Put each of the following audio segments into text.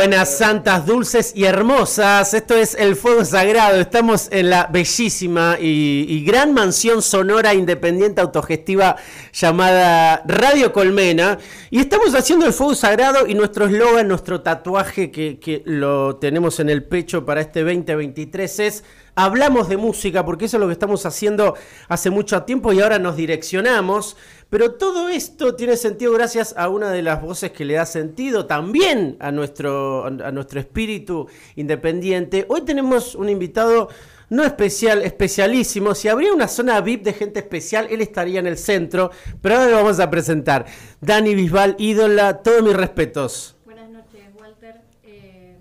Buenas santas, dulces y hermosas. Esto es El Fuego Sagrado. Estamos en la bellísima y, gran mansión sonora independiente autogestiva llamada Radio Colmena. Y estamos haciendo El Fuego Sagrado y nuestro eslogan, nuestro tatuaje que lo tenemos en el pecho para este 2023 es Hablamos de música, porque eso es lo que estamos haciendo hace mucho tiempo y ahora nos direccionamos. Pero todo esto tiene sentido gracias a una de las voces que le da sentido también a nuestro, a nuestro espíritu independiente. Hoy tenemos un invitado no especial, especialísimo. Si habría una zona VIP de gente especial, él estaría en el centro. Pero ahora lo vamos a presentar. Dani Bisbal, ídola, todos mis respetos. Buenas noches, Walter. Eh,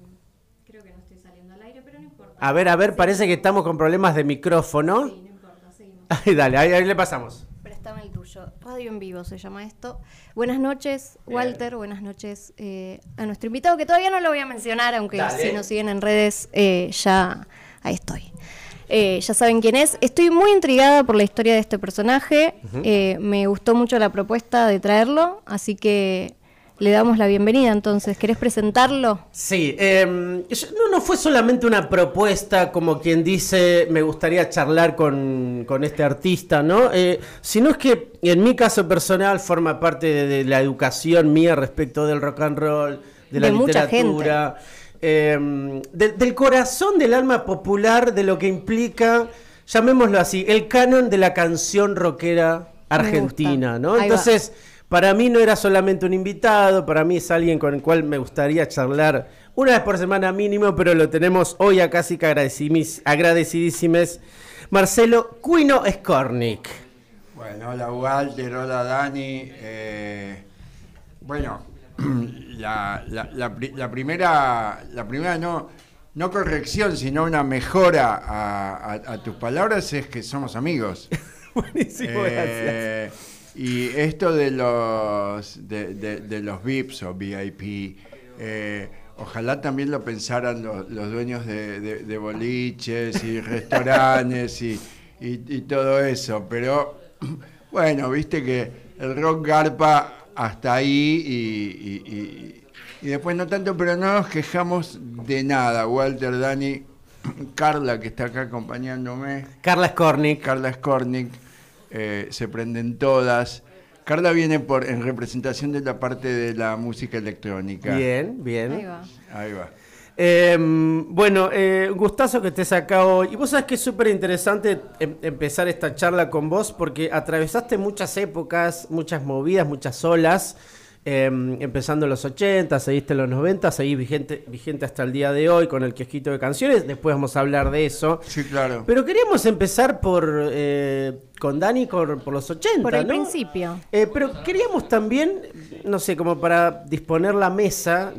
creo que no estoy saliendo al aire, pero no importa. A ver, a ver, parece que estamos con problemas de micrófono. Sí, no importa, seguimos. Ay, dale, ahí, ahí le pasamos. Préstame el tuyo. Radio en vivo se llama esto. Buenas noches, Walter. Buenas noches eh, a nuestro invitado, que todavía no lo voy a mencionar, aunque Dale. si nos siguen en redes, eh, ya ahí estoy. Eh, ya saben quién es. Estoy muy intrigada por la historia de este personaje. Eh, me gustó mucho la propuesta de traerlo, así que le damos la bienvenida. Entonces, ¿querés presentarlo? Sí, eh, yo- no, no fue solamente una propuesta como quien dice me gustaría charlar con, con este artista, ¿no? Eh, sino es que en mi caso personal forma parte de, de la educación mía respecto del rock and roll, de la De literatura, eh, de- del corazón del alma popular, de lo que implica, llamémoslo así, el canon de la canción rockera argentina. ¿no? Va. Para mí no era solamente un invitado, para mí es alguien con el cual me gustaría charlar una vez por semana mínimo, pero lo tenemos hoy acá, así que agradecidísimes. Marcelo Cuino Skornik. Bueno, hola Walter, hola Dani. Eh, bueno, la, la- la pri- la primera, la primera no, no corrección, sino una mejora a, a- a tus palabras es que somos amigos. Buenísimo, gracias. Y esto de los de, de- de los VIPs o VIP, eh, ojalá también lo pensaran los, los dueños de, de- de boliches y restaurantes y, y- y todo eso. Pero bueno, viste que el rock garpa hasta ahí y, y- y- y después no tanto, pero no nos quejamos de nada. Walter, Dani, Carla que está acá acompañándome. Carla Skornik. Carla Skornik, eh, se prenden todas. Carla viene por en representación de la parte de la música electrónica. Bien, bien. Ahí va. Ahí va. Eh, bueno, eh, un gustazo que estés acá hoy. Y vos sabés que es súper interesante em- empezar esta charla con vos porque atravesaste muchas épocas, muchas movidas, muchas olas. eh, empezando en los 80, seguiste en los 90, seguís vigente, vigente hasta el día de hoy con el kiosquito de canciones. Después vamos a hablar de eso. Sí, claro. Pero queríamos empezar por eh, con Dani por, por los 80. Por el ¿no? principio. Eh, pero queríamos también, no sé, como para disponer la mesa,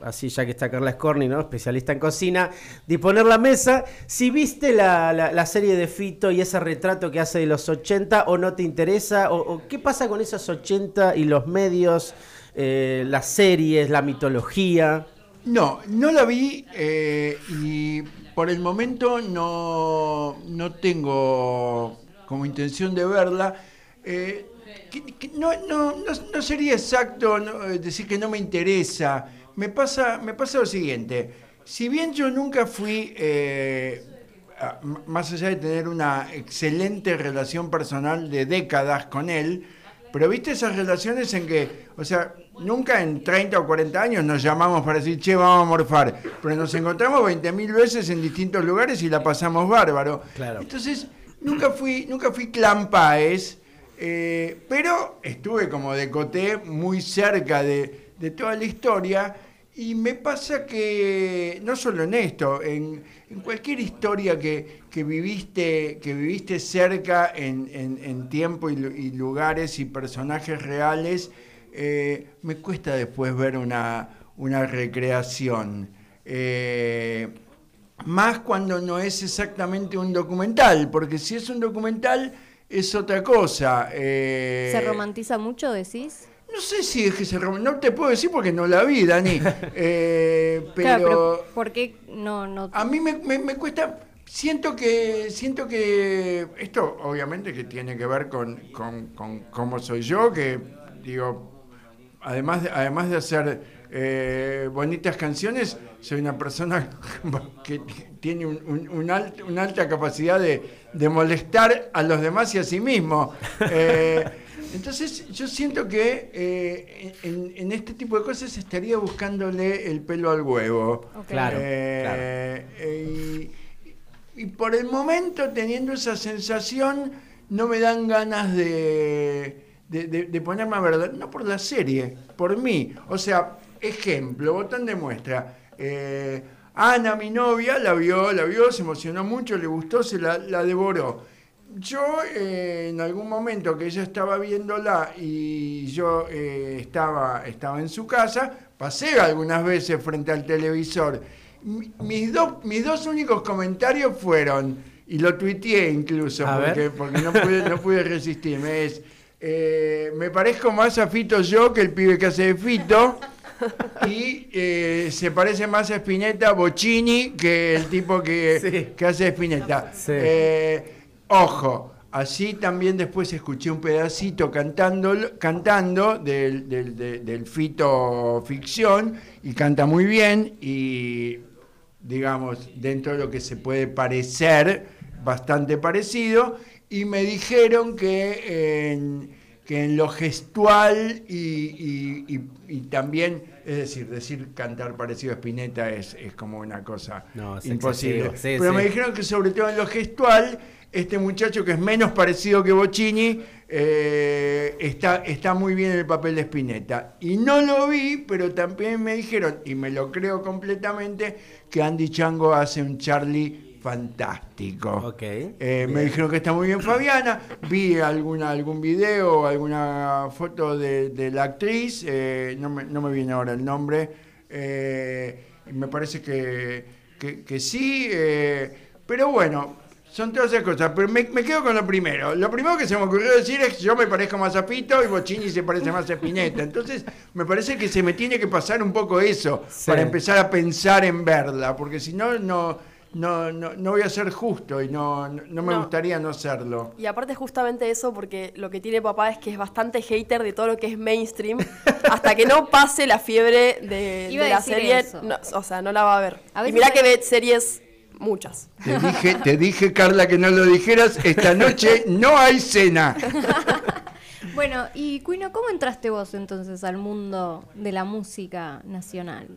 así ya que está Carla Scorni, ¿no? Especialista en cocina, disponer la mesa, si viste la, la- la serie de Fito y ese retrato que hace de los 80 o no te interesa, o, o qué pasa con esos 80 y los medios, eh, las series, la mitología. No, no la vi eh, y por el momento no, no tengo como intención de verla. Eh, que- que no, no, no, no sería exacto eh, decir que no me interesa. Me pasa, me pasa lo siguiente. Si bien yo nunca fui, eh, más allá de tener una excelente relación personal de décadas con él, pero viste esas relaciones en que, o sea, nunca en 30 o 40 años nos llamamos para decir, che, vamos a morfar, pero nos encontramos 20.000 veces en distintos lugares y la pasamos bárbaro. Claro. Entonces, nunca fui, nunca fui clan Páez, eh, pero estuve como de coté muy cerca de, de toda la historia y me pasa que, no solo en esto, en, cualquier historia que, que, viviste, que viviste cerca en, en, tiempo y, y, lugares y personajes reales, eh, me cuesta después ver una, una recreación. Eh, más cuando no es exactamente un documental, porque si es un documental es otra cosa. Eh, ¿Se romantiza mucho, decís? No sé si es que se romantiza, no te puedo decir porque no la vi, Dani. Eh, pero, ¿por qué no, no? A mí me, me, cuesta, siento que, siento que esto obviamente que tiene que ver con, con, con cómo soy yo, que digo, además de, además de hacer eh, bonitas canciones, soy una persona que tiene un, una alta capacidad de, molestar a los demás y a sí mismo. Eh, entonces yo siento que eh, en, este tipo de cosas estaría buscándole el pelo al huevo. Claro, Y, y, por el momento, teniendo esa sensación, no me dan ganas de, de, de ponerme a verdad, no por la serie, por mí. O sea, Ejemplo, botón de muestra. Eh, Ana, mi novia, la vio, la vio, se emocionó mucho, le gustó, se la, devoró. Yo eh, en algún momento que ella estaba viéndola y yo eh, estaba, estaba en su casa, pasé algunas veces frente al televisor. mis, mis dos únicos comentarios fueron, y lo tuiteé incluso, porque, porque, no, pude, no pude resistirme, es, me parezco más a Fito yo que el pibe que hace de Fito y eh, se parece más a Spinetta Bocini que el tipo que, hace Spinetta. Eh, ojo, así también después escuché un pedacito cantando, cantando del, del, Fito Ficción y canta muy bien y digamos, dentro de lo que se puede parecer, bastante parecido, y me dijeron que en que en lo gestual y, también, es decir, decir cantar parecido a Spinetta es, como una cosa imposible. Pero me dijeron que sobre todo en lo gestual, este muchacho que es menos parecido que Bocini, eh, está, está muy bien en el papel de Spinetta. Y no lo vi, pero también me dijeron, y me lo creo completamente, que Andy Chango hace un Charlie fantástico. Eh, me dijeron que está muy bien Fabiana, vi alguna, algún video, alguna foto de, la actriz, eh, no, me, viene ahora el nombre, eh, me parece que, que, sí, pero bueno, son todas esas cosas, pero me, quedo con lo primero. Lo primero que se me ocurrió decir es que yo me parezco más a Pito y Bochini se parece más a Spinetta. Entonces, me parece que se me tiene que pasar un poco eso para empezar a pensar en verla, porque si no, no no, no, no voy a ser justo y no, no, me gustaría no serlo. Y aparte justamente eso, porque lo que tiene papá es que es bastante hater de todo lo que es mainstream, hasta que no pase la fiebre de, la serie, o sea, no la va a ver. y mira que ve series muchas. Te dije, te dije, Carla, que no lo dijeras, esta noche no hay cena. bueno, y Cuino, ¿cómo entraste vos entonces al mundo de la música nacional?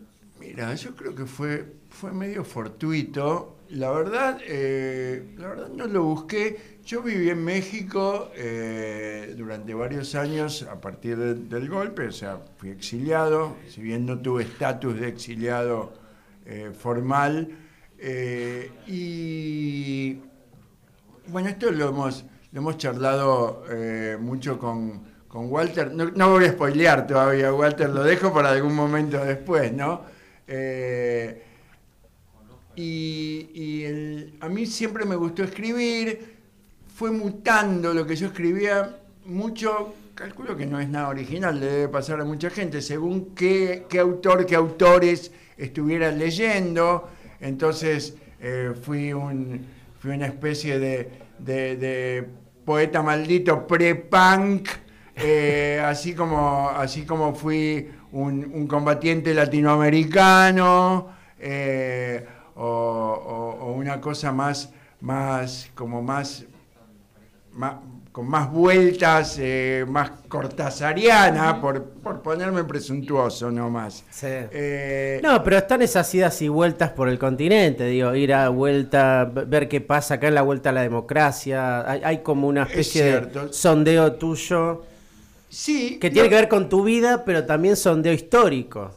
Mira, yo creo que fue fue medio fortuito. La verdad, eh, la verdad no lo busqué. Yo viví en México eh, durante varios años a partir del golpe, o sea, fui exiliado, si bien no tuve estatus de exiliado eh, formal. y bueno, esto lo hemos, lo hemos charlado mucho con, con Walter. No, no, voy a spoilear todavía, Walter, lo dejo para algún momento después, ¿no? Y, a mí siempre me gustó escribir, fue mutando lo que yo escribía mucho, calculo que no es nada original, le debe pasar a mucha gente, según qué, autor, qué autores estuvieran leyendo, entonces eh, fui, un, fui una especie de, poeta maldito pre-punk, eh, así, como, así como fui un, combatiente latinoamericano. Eh, o, una cosa más, más como más, con más vueltas, eh, más cortasariana, por, por, ponerme presuntuoso nomás. Eh, no, pero están esas idas y vueltas por el continente, digo, ir a vuelta, ver qué pasa acá en la vuelta a la democracia, hay, como una especie de sondeo tuyo. Sí. Que tiene que ver con tu vida, pero también sondeo histórico.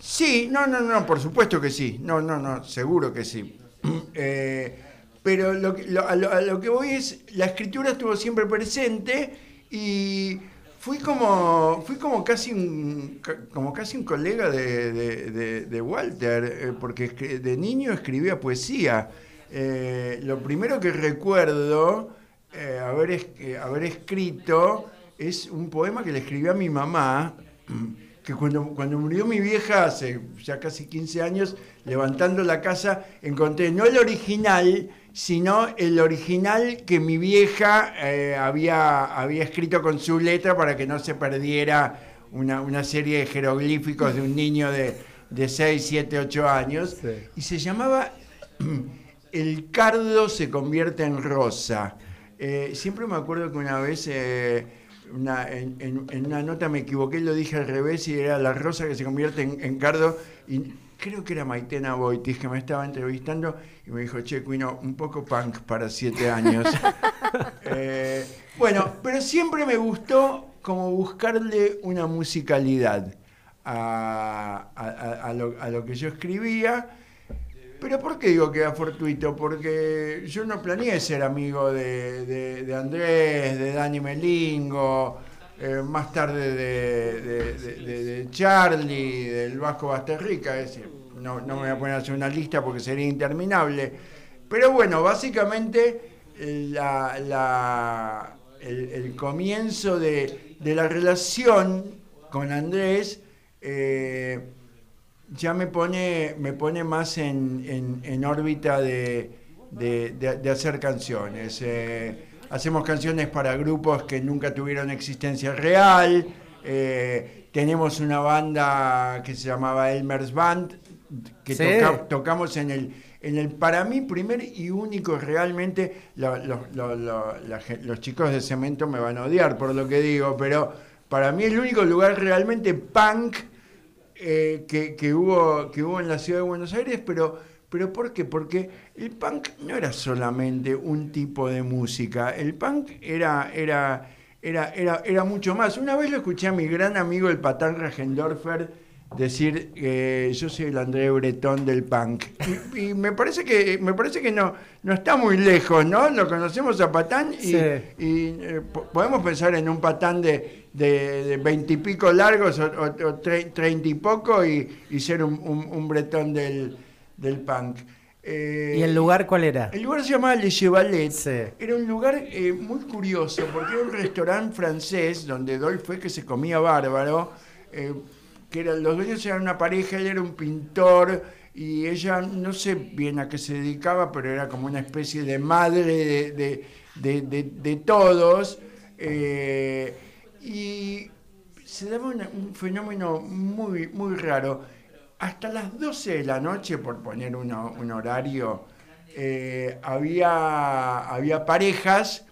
Sí, no, no, no, por supuesto que sí. No, no, no, seguro que sí. Eh, pero lo, a, lo, que voy es, la escritura estuvo siempre presente y fui como, fui como casi un, como casi un colega de, Walter, eh, porque de niño escribía poesía. Eh, lo primero que recuerdo haber, haber escrito es un poema que le escribí a mi mamá que cuando, cuando murió mi vieja hace ya casi 15 años, levantando la casa, encontré no el original, sino el original que mi vieja eh, había, había escrito con su letra para que no se perdiera una, serie de jeroglíficos de un niño de, de 6, 7, 8 años. Y se llamaba El cardo se convierte en rosa. Eh, siempre me acuerdo que una vez... Eh, en, una nota me equivoqué, lo dije al revés y era la rosa que se convierte en, cardo. Y creo que era Maitena Boitis que me estaba entrevistando y me dijo, che, Cuino, un poco punk para siete años. Eh, bueno, pero siempre me gustó como buscarle una musicalidad a, lo, que yo escribía. Pero ¿por qué digo que era fortuito? Porque yo no planeé ser amigo de, Andrés, de Dani Melingo, eh, más tarde de, Charlie, del Vasco Basterrica. Es decir, no, me voy a poner a hacer una lista porque sería interminable. Pero bueno, básicamente el, comienzo de, la relación con Andrés... Eh, ya me pone, me pone más en, órbita de, hacer canciones. Eh, hacemos canciones para grupos que nunca tuvieron existencia real. Eh, tenemos una banda que se llamaba Elmer's Band, que tocamos en el, en el, para mí, primer y único realmente, los chicos de Cemento me van a odiar por lo que digo, pero para mí el único lugar realmente punk eh, que, hubo, que hubo en la ciudad de Buenos Aires, pero, pero ¿por qué? Porque el punk no era solamente un tipo de música, el punk era, era, era, era, era mucho más. Una vez lo escuché a mi gran amigo el Patán Ragendorfer decir que yo soy el André Bretón del punk. Y, me parece que me parece que no, no está muy lejos, ¿no? Lo conocemos a Patán y, eh, podemos pensar en un Patán de de veintipico largos o treinta y poco y, ser un, bretón del, punk. Eh, ¿Y el lugar cuál era? El lugar se llamaba Le Chevalet. Era un lugar eh, muy curioso porque era un restaurante francés donde Dolph fue que se comía bárbaro. Eh, que eran, los dueños eran una pareja, él era un pintor y ella no sé bien a qué se dedicaba, pero era como una especie de madre de, de todos y se daba un fenómeno muy, muy raro. Hasta las 12 de la noche, por poner un horario, eh, había, había parejas,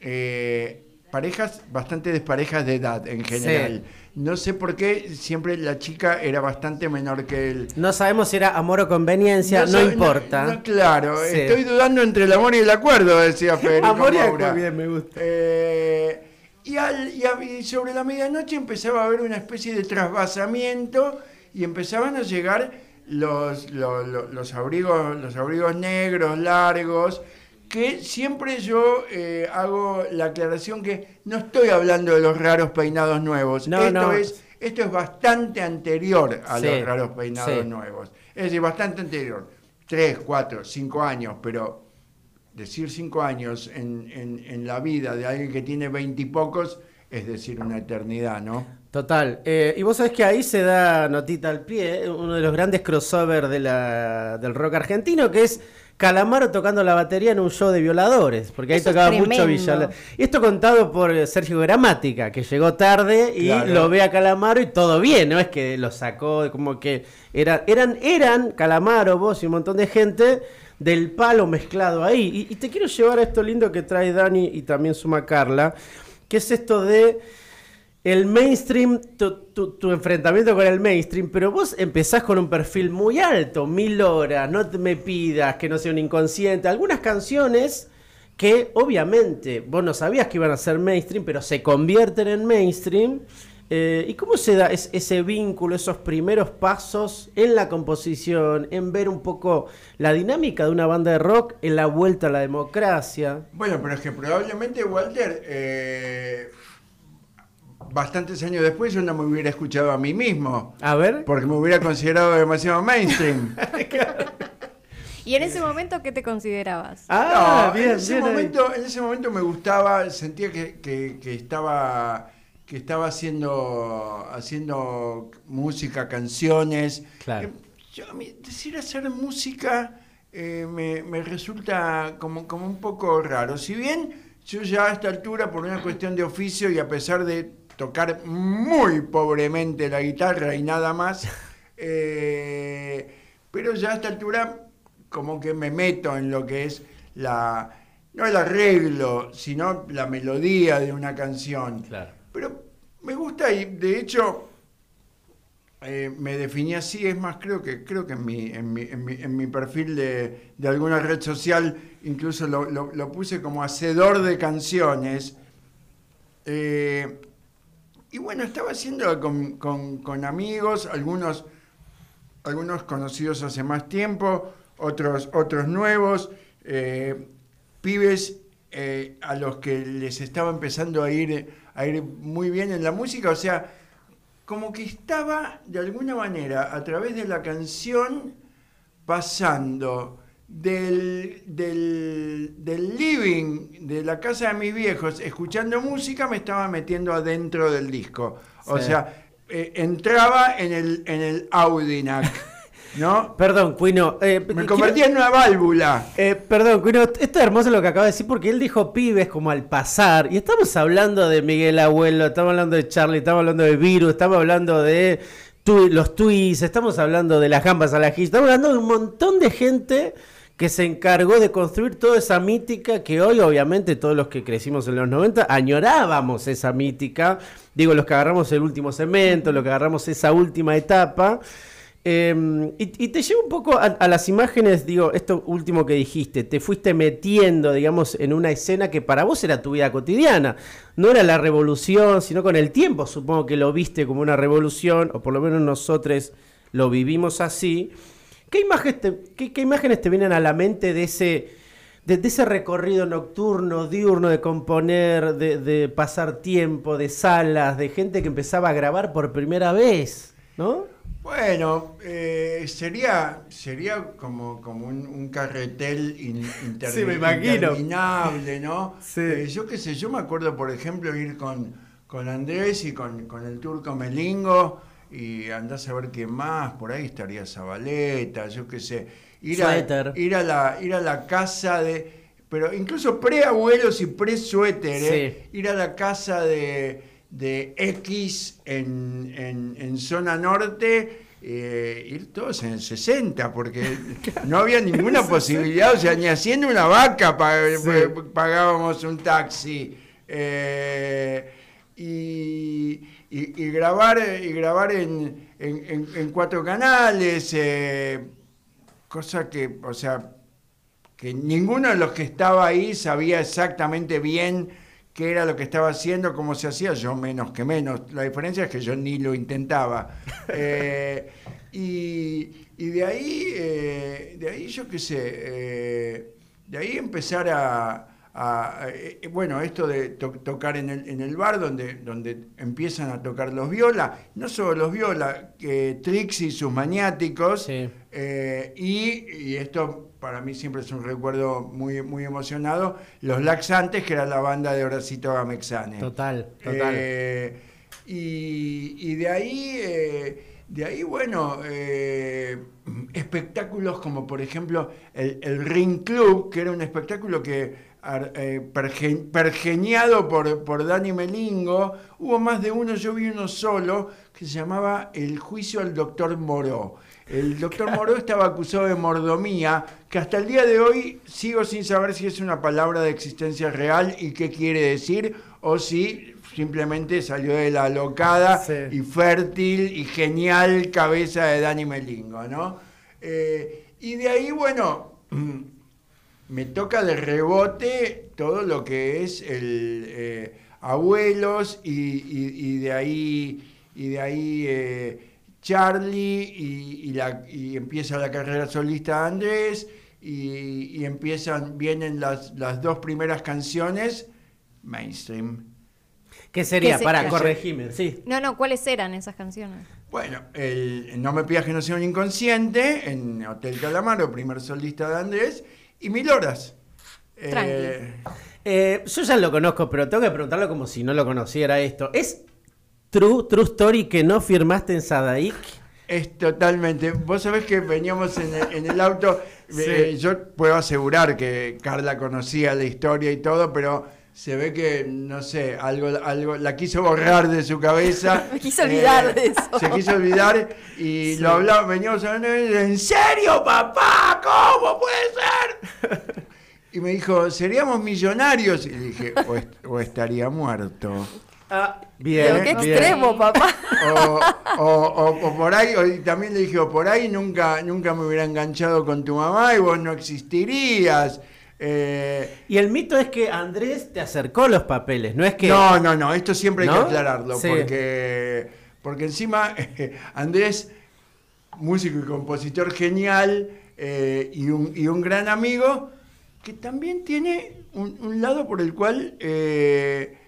eh, parejas bastante desparejas de edad en general. No sé por qué siempre la chica era bastante menor que él. No sabemos si era amor o conveniencia, no, importa. claro, estoy dudando entre el amor y el acuerdo, decía Federico Amor y bien, me gusta. Eh, y, al, y, sobre la medianoche empezaba a haber una especie de trasvasamiento y empezaban a llegar los, los, abrigos, los abrigos negros, largos, que siempre yo eh, hago la aclaración que no estoy hablando de los raros peinados nuevos. esto, Es, esto es bastante anterior a los raros peinados nuevos. Es decir, bastante anterior. Tres, cuatro, cinco años, pero decir cinco años en, la vida de alguien que tiene veintipocos es decir una eternidad, ¿no? Total. Eh, y vos sabés que ahí se da notita al pie, uno de los grandes crossovers de del rock argentino, que es Calamaro tocando la batería en un show de violadores, porque ahí tocaba mucho Villa. Y esto contado por Sergio Gramática, que llegó tarde y lo ve a Calamaro y todo bien, no es que lo sacó, como que era, eran, eran Calamaro, vos y un montón de gente del palo mezclado ahí. Y, te quiero llevar a esto lindo que trae Dani y también suma Carla, que es esto de el mainstream, tu, enfrentamiento con el mainstream, pero vos empezás con un perfil muy alto, mil horas, no me pidas que no sea un inconsciente, algunas canciones que obviamente vos no sabías que iban a ser mainstream, pero se convierten en mainstream. Eh, ¿Y cómo se da ese vínculo, esos primeros pasos en la composición, en ver un poco la dinámica de una banda de rock en la vuelta a la democracia? Bueno, pero es que probablemente, Walter, eh, bastantes años después yo no me hubiera escuchado a mí mismo. A ver. Porque me hubiera considerado demasiado mainstream. ¿Y en ese momento qué te considerabas? Ah, bien, en ese, momento, en ese momento me gustaba, sentía que, estaba que estaba haciendo haciendo música, canciones. Claro. Yo, decir hacer música eh, me, resulta como, como un poco raro. Si bien yo ya a esta altura, por una cuestión de oficio y a pesar de tocar muy pobremente la guitarra y nada más, eh, pero ya a esta altura como que me meto en lo que es la, no el arreglo, sino la melodía de una canción. Claro. Pero me gusta y de hecho eh, me definí así, es más, creo que, creo que en, mi, en, mi, en, mi, perfil de, de, alguna red social incluso lo, lo, puse como hacedor de canciones. Eh, y bueno, estaba haciendo con, con, amigos, algunos, algunos conocidos hace más tiempo, otros, otros nuevos, eh, pibes a los que les estaba empezando a ir, a ir muy bien en la música, o sea, como que estaba de alguna manera a través de la canción pasando del, del, del, living de la casa de mis viejos escuchando música, me estaba metiendo adentro del disco. O sea, eh, entraba en el, en el Audinac. ¿No? Perdón, Cuino. Eh, Me convertí en una válvula. Eh, perdón, Cuino, esto es hermoso lo que acaba de decir porque él dijo pibes como al pasar. Y estamos hablando de Miguel Abuelo, estamos hablando de Charlie, estamos hablando de Virus, estamos hablando de los tweets, estamos hablando de las gambas a la estamos hablando de un montón de gente que se encargó de construir toda esa mítica que hoy, obviamente, todos los que crecimos en los 90 añorábamos esa mítica. Digo, los que agarramos el último cemento, los que agarramos esa última etapa. Em, y, te llevo un poco a, las imágenes, digo, esto último que dijiste, te fuiste metiendo, digamos, en una escena que para vos era tu vida cotidiana. No era la revolución, sino con el tiempo supongo que lo viste como una revolución, o por lo menos nosotros lo vivimos así. ¿Qué imágenes te, qué, imágenes te vienen a la mente de ese, de, ese recorrido nocturno, diurno, de componer, de, de pasar tiempo, de salas, de gente que empezaba a grabar por primera vez, ¿no? Bueno, eh, sería, sería como, como un, carretel interminable, ¿no? Eh, yo qué sé, yo me acuerdo, por ejemplo, ir con, con Andrés y con, el turco Melingo y andás a ver qué más, por ahí estaría Zabaleta, yo qué sé. Ir a, ir a, la, ir a la casa de... Pero incluso pre-abuelos y pre-suéter, ¿eh? Ir a la casa de de X en, zona norte, eh, ir todos en el 60, porque no había ninguna posibilidad, o sea, ni haciendo una vaca pagábamos un taxi. Eh, y, grabar, y grabar en, cuatro canales, eh, cosa que, o sea, que ninguno de los que estaba ahí sabía exactamente bien qué era lo que estaba haciendo, cómo se hacía, yo menos que menos. La diferencia es que yo ni lo intentaba. Eh, y, de ahí, eh, de ahí yo qué sé, eh, de ahí empezar a, bueno, esto de tocar en el, en el bar donde, donde empiezan a tocar los viola, no solo los viola, que Trixie y sus maniáticos, y, y esto para mí siempre es un recuerdo muy, muy emocionado, Los Laxantes, que era la banda de Horacito Gamexane. Total, total. Eh, y, de ahí, eh, de ahí bueno, eh, espectáculos como por ejemplo el, Ring Club, que era un espectáculo que pergeniado por, por Dani Melingo, hubo más de uno, yo vi uno solo, que se llamaba El juicio al doctor Moró el doctor Moró estaba acusado de mordomía, que hasta el día de hoy sigo sin saber si es una palabra de existencia real y qué quiere decir, o si simplemente salió de la alocada y fértil y genial cabeza de Dani Melingo, ¿no? Eh, y de ahí, bueno, me toca de rebote todo lo que es el... Eh, abuelos y, de ahí, y de ahí eh, Charlie y, la, y empieza la carrera solista de Andrés y, empiezan, vienen las, las dos primeras canciones mainstream. ¿Qué sería? para corregirme, sí. No, no, ¿cuáles eran esas canciones? Bueno, el No me pidas que no sea un inconsciente, en Hotel Calamaro, primer solista de Andrés, y Mil Horas. Eh, eh, yo ya lo conozco, pero tengo que preguntarlo como si no lo conociera esto. ¿Es true, true story que no firmaste en Sadaik? Es totalmente. Vos sabés que veníamos en el, auto. Eh, yo puedo asegurar que Carla conocía la historia y todo, pero se ve que, no sé, algo, algo la quiso borrar de su cabeza. Me quiso olvidar de eso. Se quiso olvidar y lo hablaba, veníamos hablando, ¿en serio, papá? ¿Cómo puede ser? Y me dijo, ¿seríamos millonarios? Y dije, o, estaría muerto. Ah, bien. qué extremo, papá. O, por ahí, también le dije, por ahí nunca, nunca me hubiera enganchado con tu mamá y vos no existirías. Eh, y el mito es que Andrés te acercó los papeles, no es que... No, no, no, esto siempre hay que aclararlo, porque, porque encima Andrés, músico y compositor genial eh, y, un, y, un, gran amigo, que también tiene un, lado por el cual eh,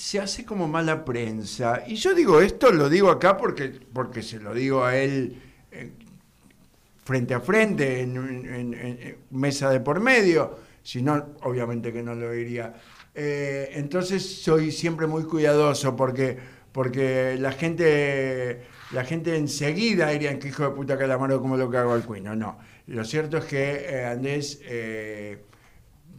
se hace como mala prensa. Y yo digo esto, lo digo acá porque, porque se lo digo a él frente a frente, en, mesa de por medio, si no, obviamente que no lo diría. Eh, entonces soy siempre muy cuidadoso porque, porque la gente la gente enseguida diría que hijo de puta calamaro como lo hago al cuino. No, lo cierto es que eh, Andrés eh,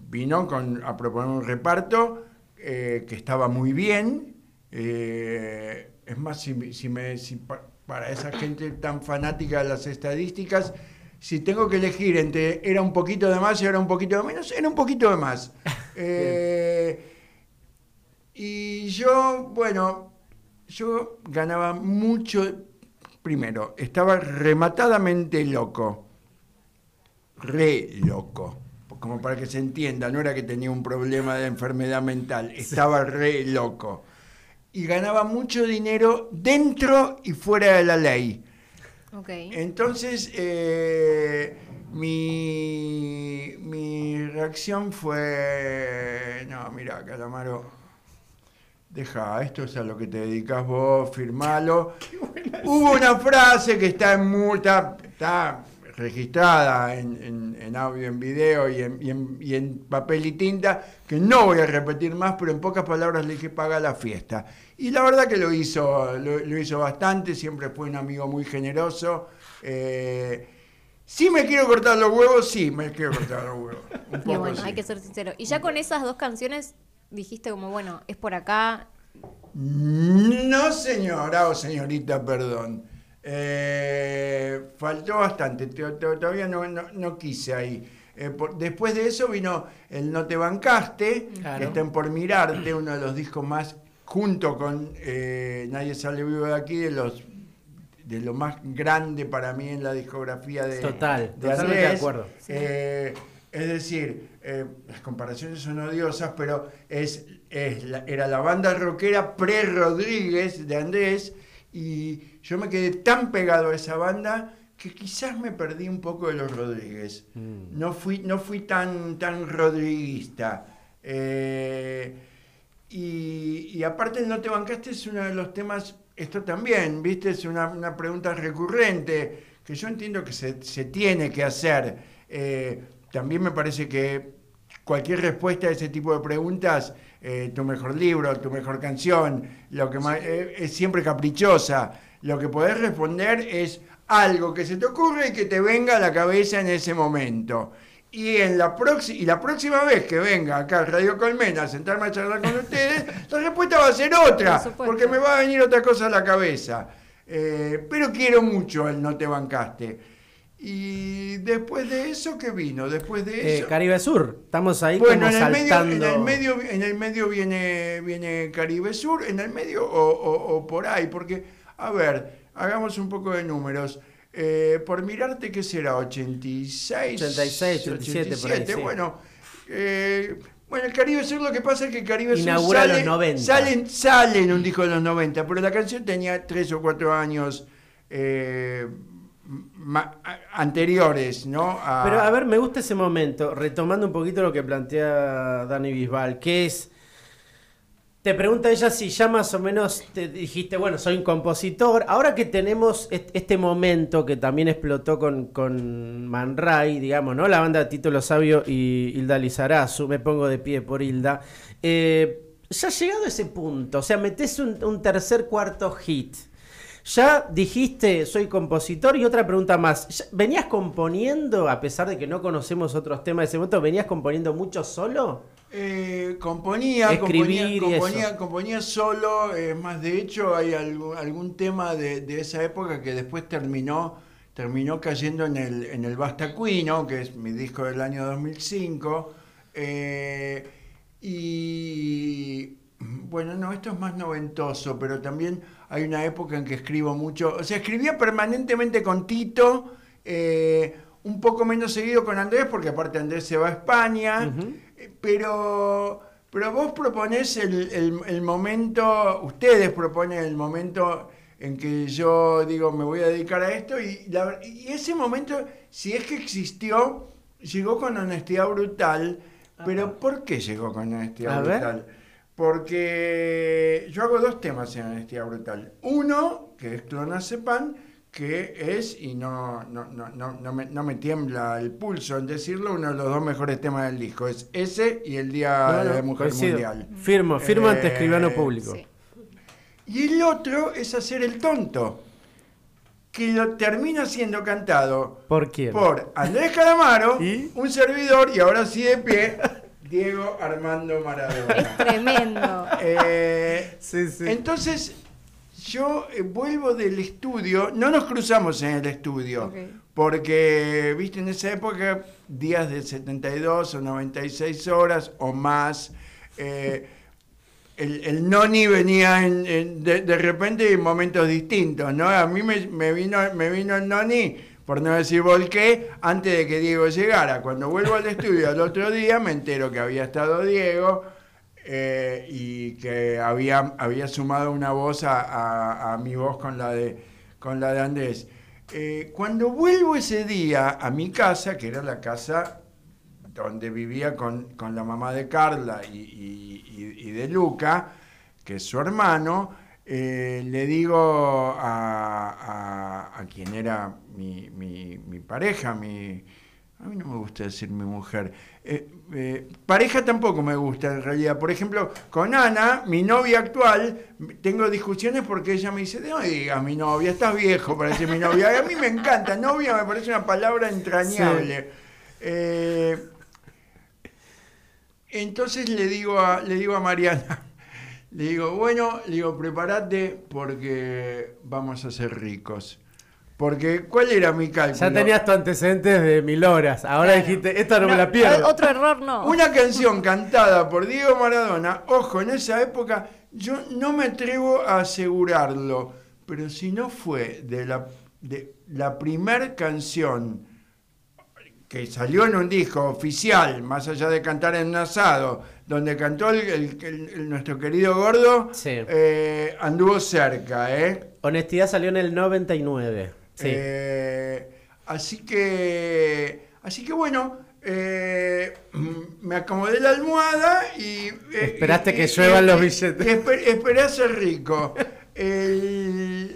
vino con, a proponer un reparto que estaba muy bien. es más, si, si me, para esa gente tan fanática de las estadísticas, si tengo que elegir entre era un poquito de más y era un poquito de menos, era un poquito de más. Eh, y yo, bueno, yo ganaba mucho, primero, estaba rematadamente loco, re loco, como para que se entienda, no era que tenía un problema de enfermedad mental, estaba re loco y ganaba mucho dinero dentro y fuera de la ley. Entonces, eh, mi, mi reacción fue, no, mira, Calamaro, deja, esto es a lo que te dedicas vos, firmalo. Hubo una frase que está en multa, está registrada en, audio, en video y en, papel y tinta, que no voy a repetir más, pero en pocas palabras le dije paga la fiesta. Y la verdad que lo hizo, lo, hizo bastante, siempre fue un amigo muy generoso. Eh, si me quiero cortar los huevos, sí, me quiero cortar los huevos. Un poco bueno, hay que ser sincero. Y ya con esas dos canciones dijiste como, bueno, es por acá. No, señora o señorita, perdón. Eh, faltó bastante, todavía no, quise ahí. Eh, después de eso vino el No te bancaste, que están por mirarte, uno de los discos más, junto con eh, Nadie sale vivo de aquí, de los de lo más grande para mí en la discografía de Total, totalmente de acuerdo. es decir, las comparaciones son odiosas, pero es, era la banda rockera pre-Rodríguez de Andrés y yo me quedé tan pegado a esa banda que quizás me perdí un poco de los Rodríguez. Mm. No, fui, no fui tan, tan rodriguista. Eh, y, aparte el No te bancaste es uno de los temas, esto también, ¿viste? Es una, pregunta recurrente que yo entiendo que se, tiene que hacer. Eh, también me parece que cualquier respuesta a ese tipo de preguntas eh, tu mejor libro, tu mejor canción, lo que más, eh, es siempre caprichosa. Lo que podés responder es algo que se te ocurre y que te venga a la cabeza en ese momento. Y, en la, y la próxima vez que venga acá a Radio Colmena a sentarme a charlar con ustedes, la respuesta va a ser otra, porque me va a venir otra cosa a la cabeza. Eh, pero quiero mucho el No te bancaste. Y después de eso, ¿qué vino? Después de eh, eso. Caribe Sur. Estamos ahí bueno, en el Medio, en el medio, en el medio viene, viene Caribe Sur, en el medio o, por ahí, porque, a ver, hagamos un poco de números. Eh, por mirarte, ¿qué será? ¿86? 86, 87, por ahí, Bueno, eh, Bueno, el Caribe Sur lo que pasa es que el Caribe Sur sale, los 90. Salen, salen un disco de los 90, pero la canción tenía tres o cuatro años eh, anteriores, ¿no? Pero a ver, me gusta ese momento, retomando un poquito lo que plantea Dani Bisbal, que es te pregunta ella si ya más o menos te dijiste, bueno, soy un compositor. Ahora que tenemos este momento que también explotó con, con Man Ray, digamos, ¿no? La banda Título Sabio y Hilda Lizarazu, me pongo de pie por Hilda. Eh, ya ha llegado a ese punto, o sea, metes un, tercer, cuarto hit. Ya dijiste, soy compositor y otra pregunta más. ¿Venías componiendo, a pesar de que no conocemos otros temas de ese momento, venías componiendo mucho solo? Eh, componía, componía, componía, solo, eh, más de hecho hay algún, algún tema de, esa época que después terminó, terminó cayendo en el, en el Basta Cuino, que es mi disco del año 2005. Eh, y bueno, no, esto es más noventoso, pero también hay una época en que escribo mucho, o sea, escribía permanentemente con Tito, un poco menos seguido con Andrés, porque aparte Andrés se va a España pero, pero vos proponés el, momento, ustedes proponen el momento en que yo digo, me voy a dedicar a esto, y, ese momento, si es que existió, llegó con honestidad brutal, pero ¿por qué llegó con honestidad brutal? Porque yo hago dos temas en honestidad brutal. Uno, que es Clonacepan, que es, y no, no, no, no, me, no me tiembla el pulso en decirlo, uno de los dos mejores temas del disco. Es ese y el Día de la Mujer Mundial. Firmo, firmo ante eh, escribano público. Y el otro es hacer el tonto, que lo termina siendo cantado ¿Por quién? Por Andrés Calamaro, un servidor, y ahora sí de pie, Diego Armando Maradona. Es tremendo. Eh, sí, sí. Entonces, yo eh, vuelvo del estudio, no nos cruzamos en el estudio, porque, viste, en esa época, días de 72 o 96 horas o más, eh, el, noni venía de, repente en momentos distintos, ¿no? A mí me, vino, me vino el noni, por no decir volqué, antes de que Diego llegara. Cuando vuelvo al estudio al otro día, me entero que había estado Diego eh, y que había, había sumado una voz a, mi voz con la de, con la de Andrés. Eh, cuando vuelvo ese día a mi casa, que era la casa donde vivía con, la mamá de Carla y, de Luca, que es su hermano, eh, le digo a, a, quien era mi, mi, mi pareja, mi, a mí no me gusta decir mi mujer. Eh, eh, pareja tampoco me gusta en realidad. Por ejemplo, con Ana, mi novia actual, tengo discusiones porque ella me dice, no digas mi novia, estás viejo para decir mi novia. a mí me encanta, novia me parece una palabra entrañable. Eh, entonces le digo, a, le digo a Mariana, le digo, bueno, le digo, prepárate porque vamos a ser ricos. Porque, ¿cuál era mi cálculo? Ya tenías tu antecedentes de mil horas. Ahora dijiste, esta no, me la pierdo. Otro error no. Una canción cantada por Diego Maradona, ojo, en esa época, yo no me atrevo a asegurarlo, pero si no fue de la, de la primer canción que salió en un disco oficial, más allá de cantar en un asado, donde cantó el, nuestro querido gordo, eh, anduvo cerca, ¿eh? Honestidad salió en el 99. Eh, así que, así que bueno, eh, me acomodé la almohada y... Eh, Esperaste que lluevan los billetes. esperé a ser rico. El,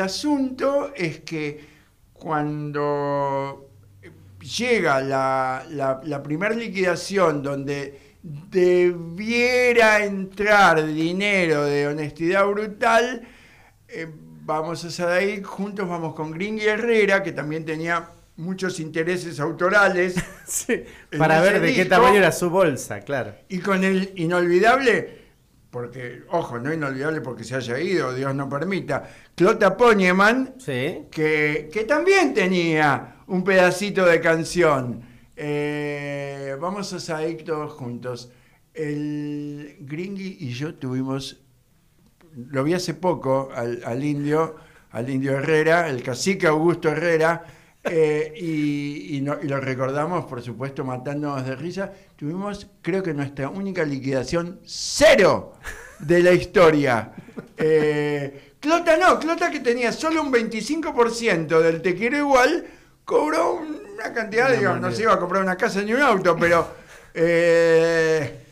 asunto es que cuando llega la, la, primera liquidación donde debiera entrar dinero de honestidad brutal, vamos a ahí, juntos vamos con Green Herrera, que también tenía muchos intereses autorales. para ver de qué tamaño era su bolsa, claro. Y con el inolvidable, porque, ojo, no inolvidable porque se haya ido, Dios no permita, Clota Poñeman, que, que también tenía un pedacito de canción. Eh, vamos a salir todos juntos. El Gringy y yo tuvimos lo vi hace poco al, indio, al indio Herrera, el cacique Augusto Herrera, Eh, y, lo recordamos, por supuesto, matándonos de risa. Tuvimos, creo que nuestra única liquidación cero de la historia. Eh, Clota no, Clota que tenía solo un 25% del te quiero igual, cobró una cantidad, digamos, no se iba a comprar una casa ni un auto, pero... Eh,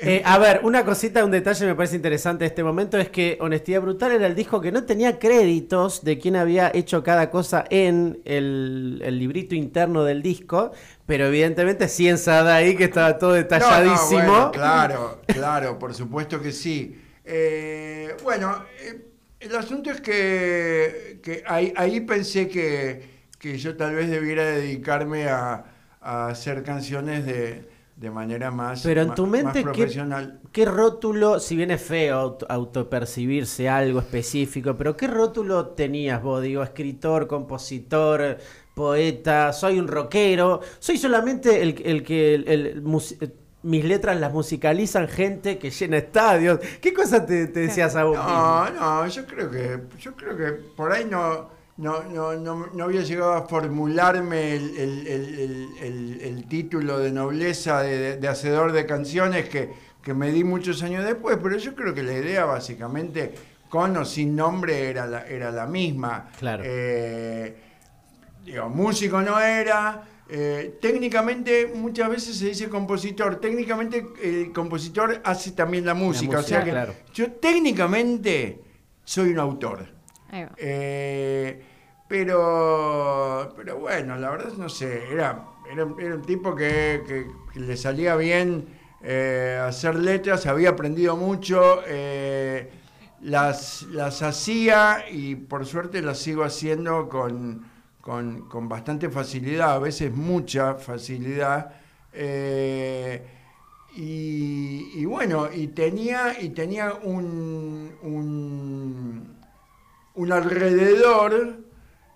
eh, a ver, una cosita, un detalle me parece interesante de este momento es que Honestidad Brutal era el disco que no tenía créditos de quién había hecho cada cosa en el, librito interno del disco, pero evidentemente sí en ahí que estaba todo detalladísimo. claro, claro, por supuesto que sí. Eh, bueno, eh, el asunto es que, ahí, pensé que, yo tal vez debiera dedicarme a hacer canciones de de manera más, Pero en tu mente, profesional. ¿qué, rótulo, si bien es feo autopercibirse algo específico, pero qué rótulo tenías vos? Digo, escritor, compositor, poeta, soy un rockero, soy solamente el, el que el, mis letras las musicalizan gente que llena estadios. ¿Qué cosa te, te decías a vos? No, no, yo creo que, yo creo que por ahí no no, no, no, no, había llegado a formularme el, título de nobleza de, hacedor de canciones que, me di muchos años después, pero yo creo que la idea básicamente, con o sin nombre, era la, era la misma. Claro. Eh, digo, músico no era. Eh, técnicamente muchas veces se dice compositor, técnicamente el compositor hace también la música, o sea que yo técnicamente soy un autor. Eh, pero, pero bueno, la verdad no sé, era, era, un tipo que, le salía bien eh, hacer letras, había aprendido mucho, eh, las, las hacía y por suerte las sigo haciendo con, bastante facilidad, a veces mucha facilidad. Eh, y, bueno, y tenía, y tenía un, un, un alrededor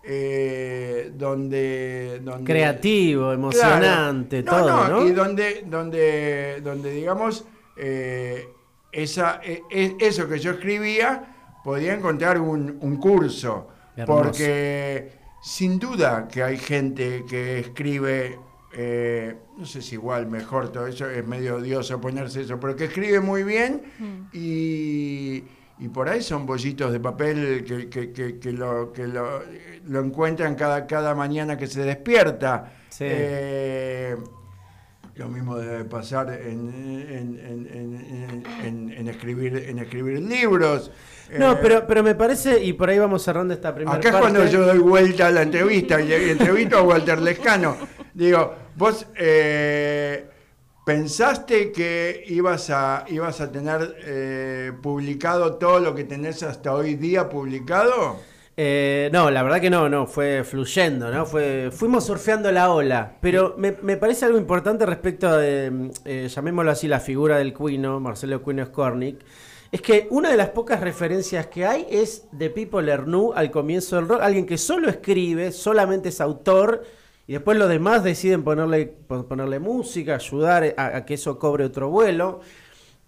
eh, donde, donde, creativo, emocionante, todo, no, Y donde, donde, donde digamos, eh, esa, e, e, eso que yo escribía podía encontrar un, un curso, porque sin duda que hay gente que escribe, eh, no sé si igual, mejor, todo eso es medio odioso ponerse eso, pero que escribe muy bien mm. y y por ahí son bollitos de papel que, lo, que lo, encuentran cada, cada mañana que se despierta. Eh, lo mismo debe pasar en, en, escribir, en escribir libros. No, eh, pero, pero me parece, y por ahí vamos cerrando esta primera parte. Acá es cuando yo doy vuelta a la entrevista y entrevisto a Walter Lescano. Digo, vos eh, ¿Pensaste que ibas a, ibas a tener eh, publicado todo lo que tenés hasta hoy día publicado? Eh, no, la verdad que no, no, fue fluyendo, ¿no? Fue, fuimos surfeando la ola. Pero me, parece algo importante respecto de, eh, llamémoslo así, la figura del Cuino, Marcelo Cuino Skornik. Es que una de las pocas referencias que hay es de Pipo Lernoux al comienzo del rock, alguien que solo escribe, solamente es autor y después los demás deciden ponerle, ponerle música, ayudar a, que eso cobre otro vuelo.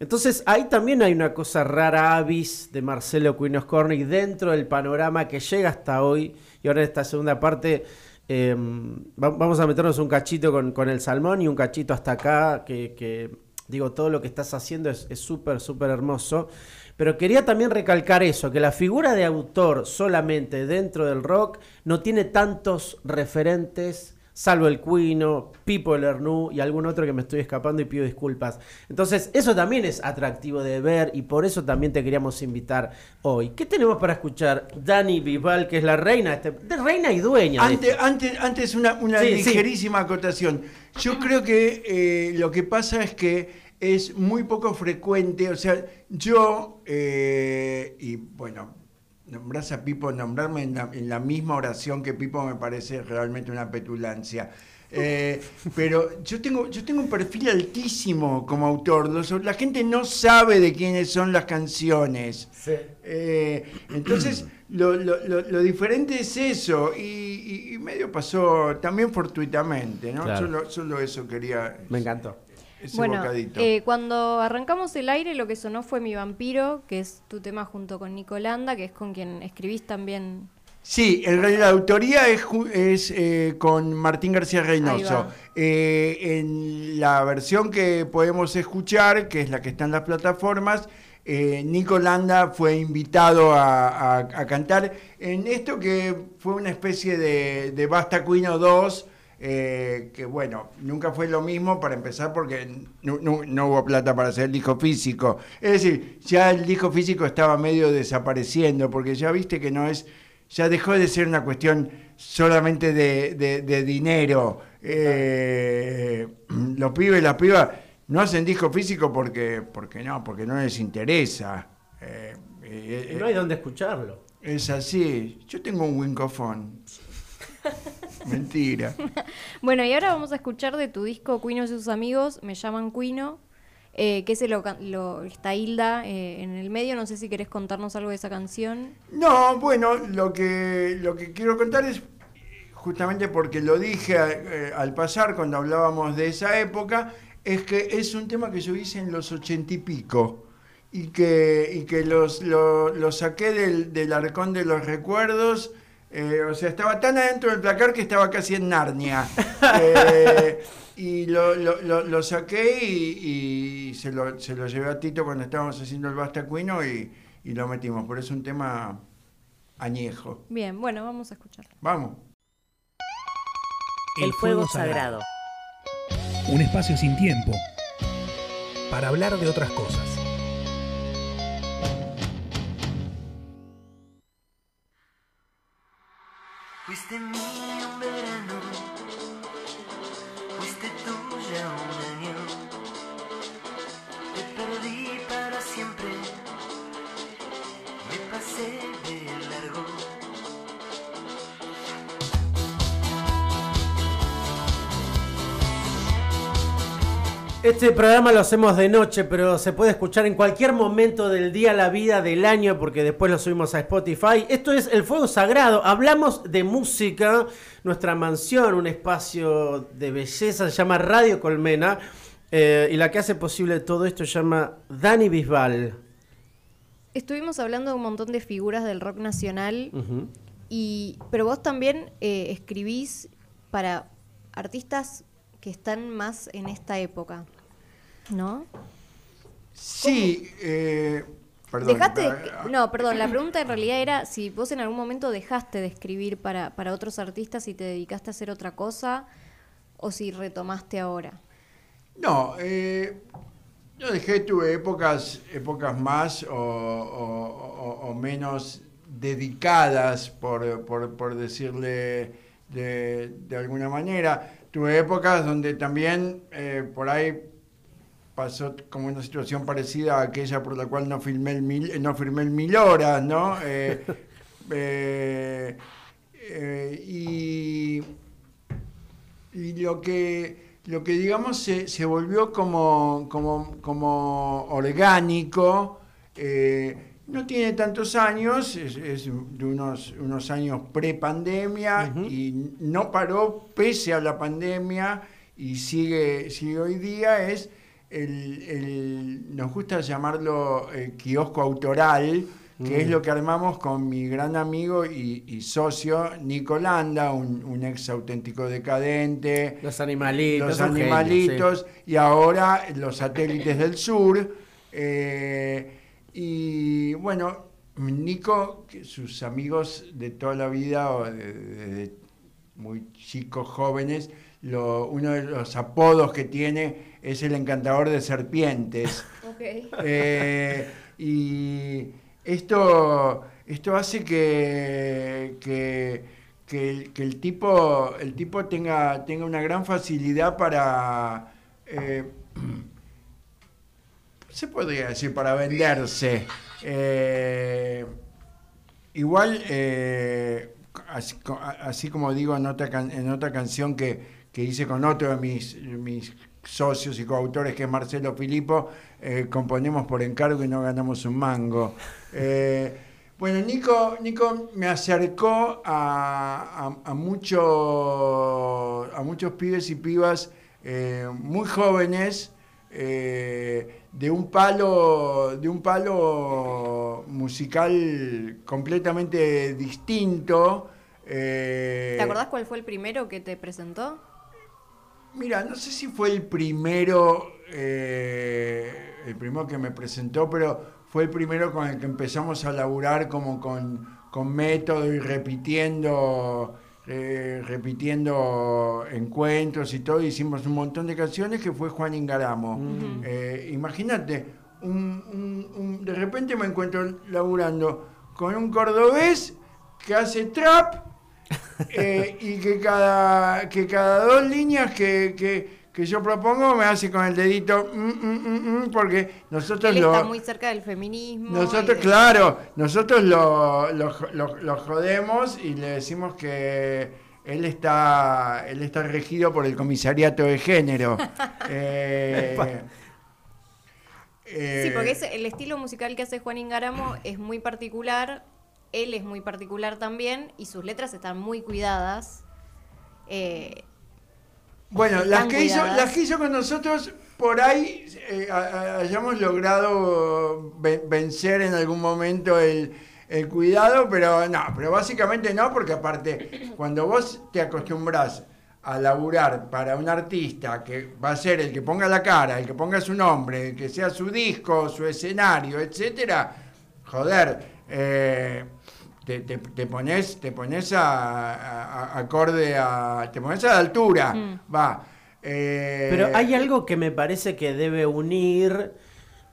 Entonces ahí también hay una cosa rara avis de Marcelo Quinos Cornick dentro del panorama que llega hasta hoy. Y ahora en esta segunda parte em, vamos a meternos un cachito con, el salmón y un cachito hasta acá, que, digo, todo lo que estás haciendo es súper, súper hermoso. Pero quería también recalcar eso, que la figura de autor solamente dentro del rock no tiene tantos referentes, salvo el Cuino, Pipo Lernu y algún otro que me estoy escapando y pido disculpas. Entonces, eso también es atractivo de ver y por eso también te queríamos invitar hoy. ¿Qué tenemos para escuchar? Dani Vival, que es la reina, este, de reina y dueña. Antes, antes, antes una, una ligerísima acotación. Yo creo que eh, lo que pasa es que es muy poco frecuente, o sea, yo, eh, y bueno, nombras a Pipo, nombrarme en la, misma oración que Pipo me parece realmente una petulancia. Eh, pero yo tengo, yo tengo un perfil altísimo como autor. la gente no sabe de quiénes son las canciones. Eh, entonces, lo, diferente es eso. Y, medio pasó también fortuitamente, ¿no? Solo, solo eso quería. Me encantó bueno, eh, cuando arrancamos el aire, lo que sonó fue Mi Vampiro, que es tu tema junto con Nicolanda, que es con quien escribís también. Sí, el, la autoría es, es eh, con Martín García Reynoso. Eh, en la versión que podemos escuchar, que es la que está en las plataformas, eh, Nico Landa fue invitado a, cantar en esto que fue una especie de, de Basta Cuino 2, que bueno, nunca fue lo mismo para empezar porque no, no, hubo plata para hacer el disco físico. Es decir, ya el disco físico estaba medio desapareciendo, porque ya viste que no es ya dejó de ser una cuestión solamente de, dinero. Eh, los pibes y las pibas no hacen disco físico porque, porque no, porque no les interesa. Eh, eh, no hay dónde escucharlo. Es así. Yo tengo un wincofón. Mentira. bueno, y ahora vamos a escuchar de tu disco Cuino y sus amigos. Me llaman Cuino eh, que se lo, está Hilda eh, en el medio. No sé si querés contarnos algo de esa canción. No, bueno, lo que, lo que quiero contar es justamente porque lo dije eh, al pasar cuando hablábamos de esa época, es que es un tema que yo hice en los ochenta y pico y que, y que los, lo, saqué del, del, arcón de los recuerdos. O sea, estaba tan adentro del placar que estaba casi en Narnia. Y lo, lo, lo, saqué y, se, lo, se, lo, llevé a Tito cuando estábamos haciendo el Bastacuino y, y lo metimos. Por eso es un tema añejo. Bien, bueno, vamos a escucharlo. Vamos. El, fuego, sagrado. Un espacio sin tiempo para hablar de otras cosas. Fuiste un Este programa lo hacemos de noche, pero se puede escuchar en cualquier momento del día, la vida, del año, porque después lo subimos a Spotify. Esto es El Fuego Sagrado. Hablamos de música, nuestra mansión, un espacio de belleza, se llama Radio Colmena. Eh, y la que hace posible todo esto se llama Dani Bisbal. Estuvimos hablando de un montón de figuras del rock nacional, y, pero vos también eh, escribís para artistas que están más en esta época, ¿no? Sí, eh, perdón. ¿Dejaste no, perdón, la pregunta en realidad era si vos en algún momento dejaste de escribir para, para otros artistas y te dedicaste a hacer otra cosa o si retomaste ahora. No, eh, yo dejé, tuve épocas, épocas más o, menos dedicadas, por, por, decirle de, de, alguna manera tuve épocas donde también eh, por ahí pasó como una situación parecida a aquella por la cual no filmé el mil, no firmé el mil horas, ¿no? Eh, eh, y, y, lo que lo que digamos se, se volvió como, como, como orgánico. No tiene tantos años, es, de unos, unos años pre-pandemia y no paró pese a la pandemia y sigue, sigue hoy día, es el, nos gusta llamarlo eh, kiosco autoral, que es mm. lo que armamos con mi gran amigo y, socio Nico Landa, un, ex auténtico decadente. Los animalitos. Los animalitos, y ahora los satélites del sur. Eh, y bueno, Nico, sus amigos de toda la vida, o desde muy chicos, jóvenes, uno de los apodos que tiene es el encantador de serpientes. Eh, y esto, esto hace que, que, el, tipo, el tipo tenga, tenga una gran facilidad para... Eh, se podría decir, para venderse. Eh, igual, eh, así, como digo en otra, en otra canción que, hice con otro de mis, mis socios y coautores, que es Marcelo Filipo, eh, componemos por encargo y no ganamos un mango. bueno, Nico, Nico me acercó a, a, a, mucho, a muchos pibes y pibas muy jóvenes de un palo, de un palo musical completamente distinto. ¿Te acordás cuál fue el primero que te presentó? Mira, no sé si fue el primero, el primero que me presentó, pero fue el primero con el que empezamos a laburar como con, con método y repitiendo eh, repitiendo encuentros y todo, hicimos un montón de canciones que fue Juan Ingaramo. Eh, imagínate, de repente me encuentro laburando con un cordobés que hace trap eh, y que cada, que cada dos líneas que, que yo propongo me hace con el dedito mm, mm, mm, porque nosotros Él lo está muy cerca del feminismo nosotros claro nosotros lo, lo, jodemos y le decimos que él está él está regido por el comisariato de género. Eh, sí porque es, el estilo musical que hace Juan Ingaramo es muy particular él es muy particular también y sus letras están muy cuidadas eh, bueno, las que, hizo, las que hizo con nosotros, por ahí eh, hayamos logrado vencer en algún momento el, cuidado, pero no, pero básicamente no, porque aparte, cuando vos te acostumbras a laburar para un artista que va a ser el que ponga la cara, el que ponga su nombre, el que sea su disco, su escenario, etcétera, joder, eh, te, te, pones, te pones a, acorde a. te pones a la altura, mm. va. Eh, Pero hay algo que me parece que debe unir.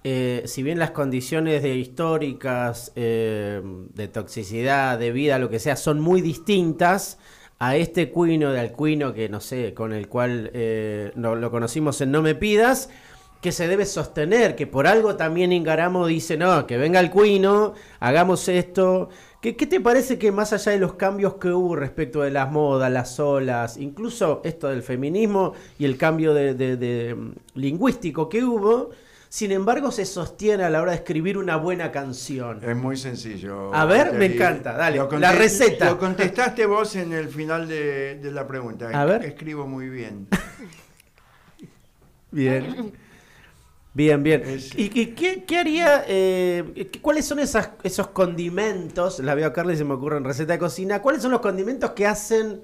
Eh, si bien las condiciones de históricas, eh, de toxicidad, de vida, lo que sea, son muy distintas a este cuino de Alcuino que no sé, con el cual no, lo conocimos en No Me Pidas, que se debe sostener, que por algo también Ingaramo dice, no, que venga el cuino, hagamos esto, ¿Qué, te parece que más allá de los cambios que hubo respecto de las modas, las olas, incluso esto del feminismo y el cambio de, mm, lingüístico que hubo, sin embargo se sostiene a la hora de escribir una buena canción? Es muy sencillo. A ver, me encanta, dale, la receta. Lo contestaste vos en el final de, de la pregunta. A ver. Escribo muy bien. bien. Bien, bien. ¿Y, qué, haría? Eh, ¿Cuáles son esas, esos condimentos? La veo a Carla y se me ocurre en receta de cocina. ¿Cuáles son los condimentos que hacen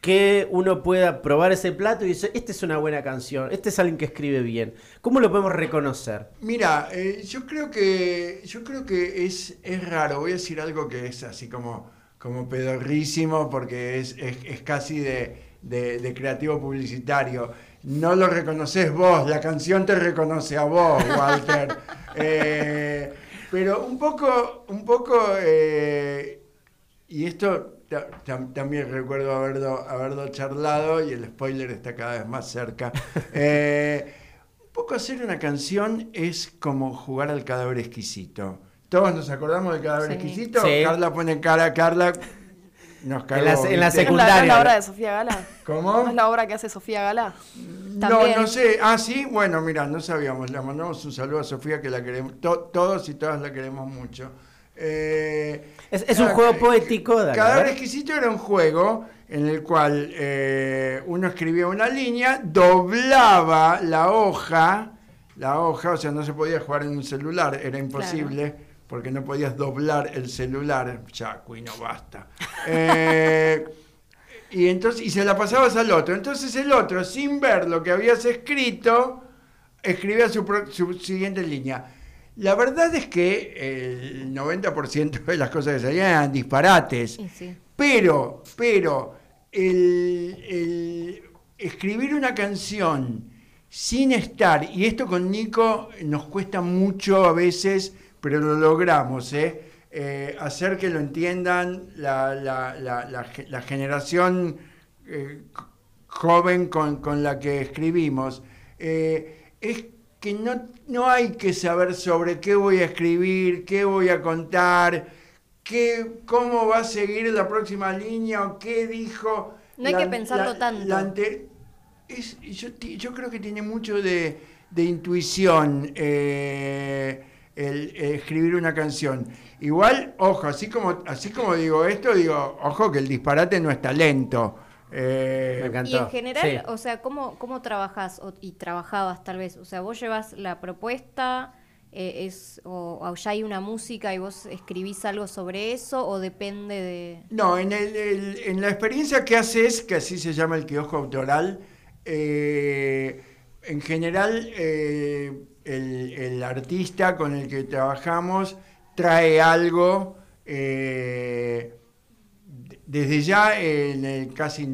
que uno pueda probar ese plato y decir, esta es una buena canción, este es alguien que escribe bien? ¿Cómo lo podemos reconocer? Mira, eh, yo creo que yo creo que es, es raro. Voy a decir algo que es así como, como pedorrísimo porque es, es, casi de, de creativo publicitario no lo reconoces vos, la canción te reconoce a vos, Walter. Eh, pero un poco, un poco, eh, y esto también recuerdo haberlo, haberlo charlado y el spoiler está cada vez más cerca. Eh, un poco hacer una canción es como jugar al cadáver exquisito. Todos nos acordamos del cadáver exquisito. Carla pone cara Carla en la, secundaria. ¿No es la obra de Sofía Gala? ¿Cómo? ¿No es la obra que hace Sofía Gala? No, no sé. Ah, sí. Bueno, mira, no sabíamos. Le mandamos un saludo a Sofía que la queremos. todos y todas la queremos mucho. Eh, es, un juego poético. Cada exquisito era un juego en el cual eh, uno escribía una línea, doblaba la hoja, la hoja, o sea, no se podía jugar en un celular, era imposible porque no podías doblar el celular. Ya, no basta. Eh, y, entonces, y se la pasabas al otro. Entonces el otro, sin ver lo que habías escrito, escribía su, siguiente línea. La verdad es que el 90% de las cosas que salían eran disparates. Pero, pero, el escribir una canción sin estar, y esto con Nico nos cuesta mucho a veces pero lo logramos, ¿eh? eh hacer que lo entiendan la, la, la, generación eh, joven con, la que escribimos. Eh, es que no, no hay que saber sobre qué voy a escribir, qué voy a contar, qué, cómo va a seguir la próxima línea o qué dijo. No hay que pensarlo tanto. es, yo, yo, creo que tiene mucho de, de intuición. Eh, el, escribir una canción. Igual, ojo, así como, así como digo esto, digo, ojo que el disparate no es talento. Eh, y en general, o sea, ¿cómo, cómo trabajas y trabajabas tal vez? O sea, vos llevas la propuesta, eh, es o, ya hay una música y vos escribís algo sobre eso o depende de... No, en, el, en la experiencia que haces, que así se llama el kiosco autoral, eh, en general eh, el, artista con el que trabajamos trae algo, desde ya en el casi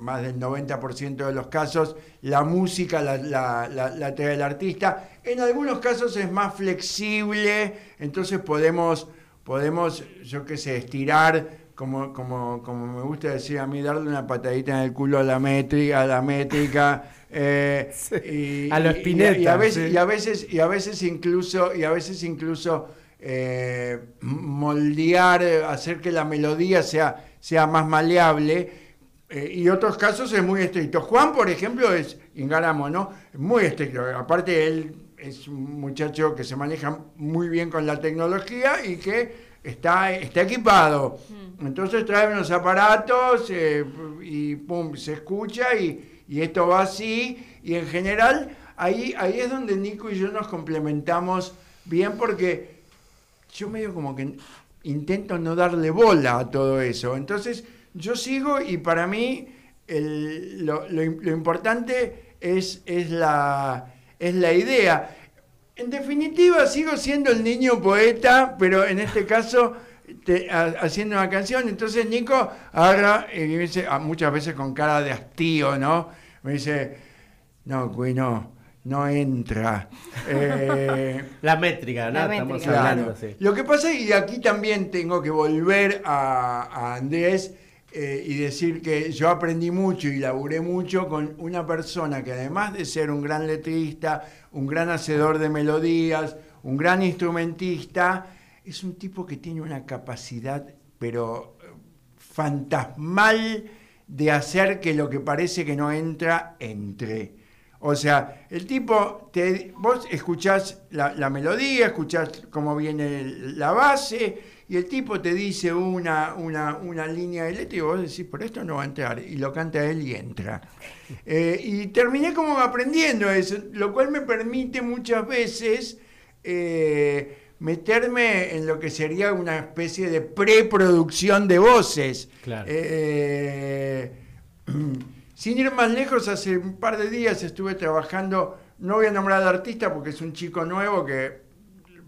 más del 90% de los casos, la música la, la, trae el artista. En algunos casos es más flexible, entonces podemos, podemos yo qué sé, estirar, como, como, como me gusta decir a mí, darle una patadita en el culo a la métrica, a la métrica. Eh, y, a los Spinetta. Y, a veces, y, a veces, y a veces incluso, y a veces incluso eh, moldear, hacer que la melodía sea, sea más maleable eh, y otros casos es muy estricto. Juan, por ejemplo, es Ingaramo, ¿no? Muy estricto. Aparte, él es un muchacho que se maneja muy bien con la tecnología y que está, está equipado. Mm. Entonces trae unos aparatos eh, y pum, se escucha y, y, esto va así. Y en general, ahí, ahí es donde Nico y yo nos complementamos bien porque yo medio como que intento no darle bola a todo eso. Entonces yo sigo y para mí lo, importante es, es, la, es la idea. En definitiva, sigo siendo el niño poeta, pero en este caso haciendo una canción. Entonces Nico agarra y dice, ah, muchas veces con cara de hastío, ¿no? Me dice, no, güey, no, no entra. Eh, la métrica, ¿no? Estamos hablando, Lo que pasa, y aquí también tengo que volver a, a Andrés, eh, y decir que yo aprendí mucho y laburé mucho con una persona que además de ser un gran letrista, un gran hacedor de melodías, un gran instrumentista, es un tipo que tiene una capacidad, pero eh, fantasmal, de hacer que lo que parece que no entra, entre. O sea, el tipo, te, vos escuchás la, la melodía, escuchás cómo viene la base, y el tipo te dice una, una, una línea de letra y vos decís, por esto no va a entrar, y lo canta él y entra. Eh, y terminé como aprendiendo eso, lo cual me permite muchas veces eh, meterme en lo que sería una especie de preproducción de voces. Eh, sin ir más lejos, hace un par de días estuve trabajando, no voy a nombrar al artista porque es un chico nuevo que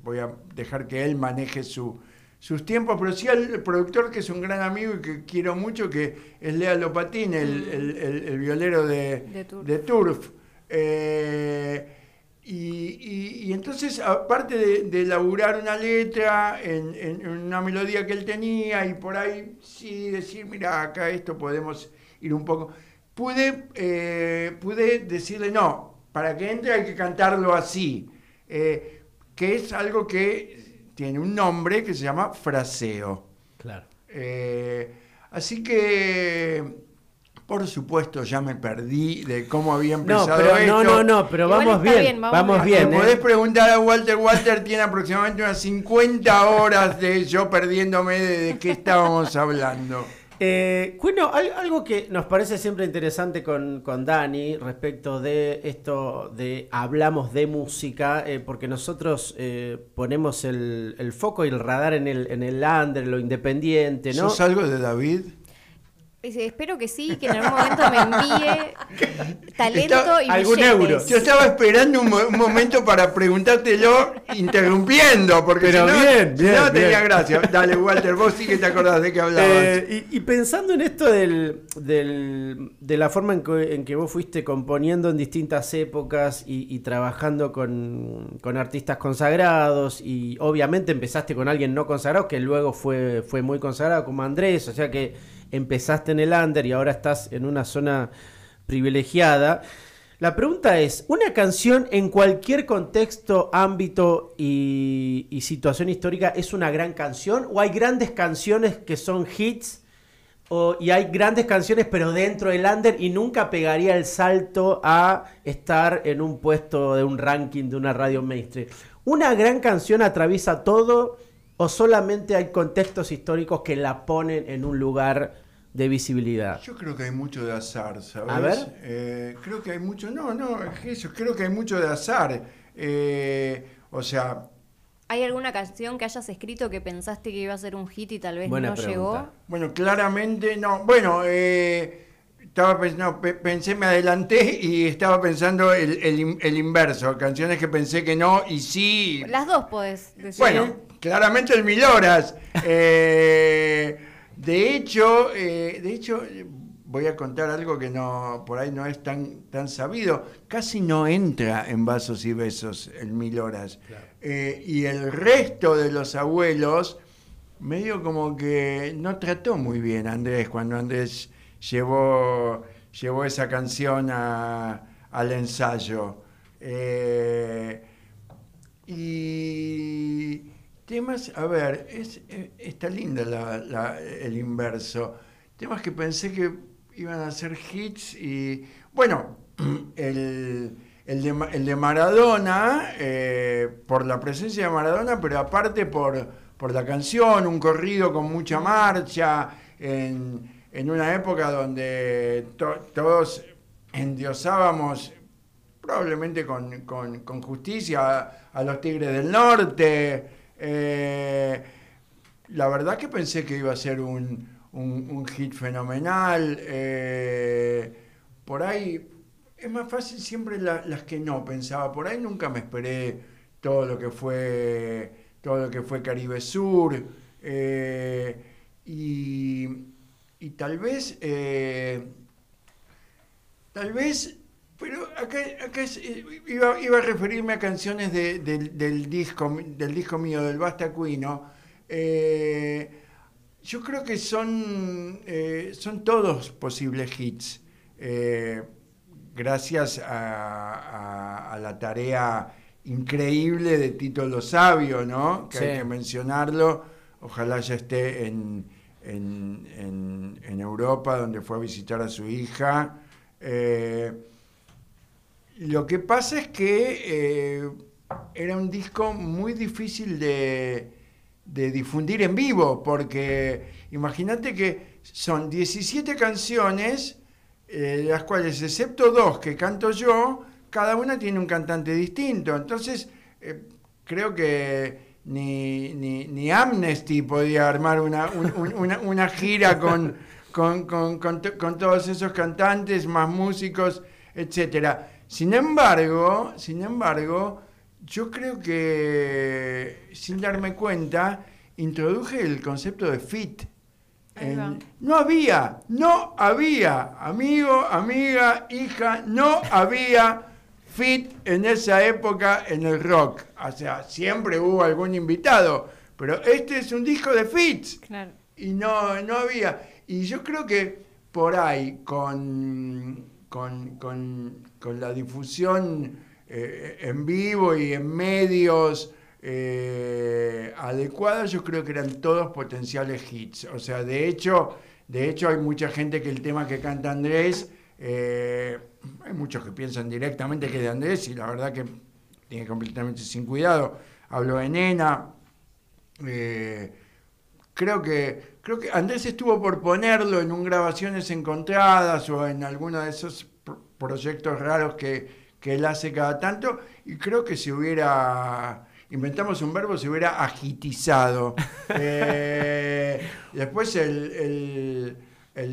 voy a dejar que él maneje su, sus tiempos, pero sí al productor que es un gran amigo y que quiero mucho, que es Lea Lopatín, el, violero de, de Turf. Eh, y, entonces, aparte de, de elaborar una letra en, una melodía que él tenía y por ahí sí decir, mira, acá esto podemos ir un poco, pude, eh, pude decirle, no, para que entre hay que cantarlo así, eh, que es algo que tiene un nombre que se llama fraseo. Claro. Eh, así que, por supuesto, ya me perdí de cómo había empezado no, pero, esto. No, no, no, pero vamos bien, vamos bien. ¿eh? Podés preguntar a Walter. Walter tiene aproximadamente unas 50 horas de yo perdiéndome de qué estábamos hablando. Eh, bueno, algo que nos parece siempre interesante con, con Dani respecto de esto de hablamos de música, eh, porque nosotros eh, ponemos el, foco y el radar en el, en el under, lo independiente, ¿no? ¿Sos algo de David? Espero que sí, que en algún momento me envíe talento y algún euro. Yo estaba esperando un, momento para preguntártelo interrumpiendo, porque Pero si no, bien, bien, no tenía gracia. Dale, Walter, vos sí que te acordás de qué hablabas. Eh, y, pensando en esto del, de la forma en que, vos fuiste componiendo en distintas épocas y, trabajando con, con, artistas consagrados, y obviamente empezaste con alguien no consagrado, que luego fue, fue muy consagrado, como Andrés, o sea que empezaste en el under y ahora estás en una zona privilegiada. La pregunta es, ¿una canción en cualquier contexto, ámbito y, situación histórica es una gran canción? ¿O hay grandes canciones que son hits? Y hay grandes canciones pero dentro del under y nunca pegaría el salto a estar en un puesto de un ranking de una radio mainstream. ¿Una gran canción atraviesa todo o solamente hay contextos históricos que la ponen en un lugar de visibilidad? Yo creo que hay mucho de azar, ¿sabes? A ver. Eh, creo que hay mucho, no, no, eso, creo que hay mucho de azar. Eh, o sea, ¿Hay alguna canción que hayas escrito que pensaste que iba a ser un hit y tal vez no llegó? Bueno, claramente no. Bueno, eh, estaba pensando, pensé, me adelanté y estaba pensando el, inverso. Canciones que pensé que no y sí. Las dos podés decir. Bueno, claramente el Mil Horas. Eh, de hecho, eh, de hecho, voy a contar algo que no por ahí no es tan, tan sabido. Casi no entra en vasos y besos el Mil Horas. Eh, y el resto de los abuelos, medio como que no trató muy bien Andrés cuando Andrés llevó, llevó esa canción al ensayo. Eh, y temas, a ver, es, está linda el inverso. Temas que pensé que iban a ser hits y, bueno, el el de, Maradona, eh, por la presencia de Maradona, pero aparte por, por la canción, un corrido con mucha marcha, en, una época donde todos endiosábamos, probablemente con, justicia, a, los Tigres del Norte. Eh, la verdad que pensé que iba a ser un, hit fenomenal. Eh, por ahí es más fácil siempre las que no pensaba. Por ahí nunca me esperé todo lo que fue, todo lo que fue Caribe Sur. Eh, y, tal vez, tal vez, pero acá, eh, iba, a referirme a canciones del, disco, del disco mío, del Basta Cuino. yo creo que son, son todos posibles hits gracias a, la tarea increíble de Tito Lo Sabio, ¿no? Que hay que mencionarlo. Ojalá ya esté en, Europa, donde fue a visitar a su hija. Eh, lo que pasa es que eh, era un disco muy difícil de, de difundir en vivo, porque imagínate que son 17 canciones eh, las cuales, excepto dos que canto yo, cada una tiene un cantante distinto. Entonces, eh, creo que ni, ni, Amnesty podía armar una, una, gira con, con, con, todos esos cantantes, más músicos, etc. Sin embargo, sin embargo, yo creo que, sin darme cuenta, introduje el concepto de fit no había, no había, amigo, amiga, hija, no había fit en esa época en el rock. O sea, siempre hubo algún invitado, pero este es un disco de fits. Y no, no había. Y yo creo que por ahí, con, con, la difusión eh, en vivo y en medios, eh, adecuadas, yo creo que eran todos potenciales hits. O sea, de hecho, de hecho hay mucha gente que el tema que canta Andrés, eh, hay muchos que piensan directamente que es de Andrés y la verdad que tiene completamente sin cuidado. Hablo de Nena. Eh, creo que creo que Andrés estuvo por ponerlo en un grabaciones encontradas o en alguno de esos proyectos raros que, que él hace cada tanto y creo que se hubiera inventamos un verbo, se hubiera agitizado. Eh, después el,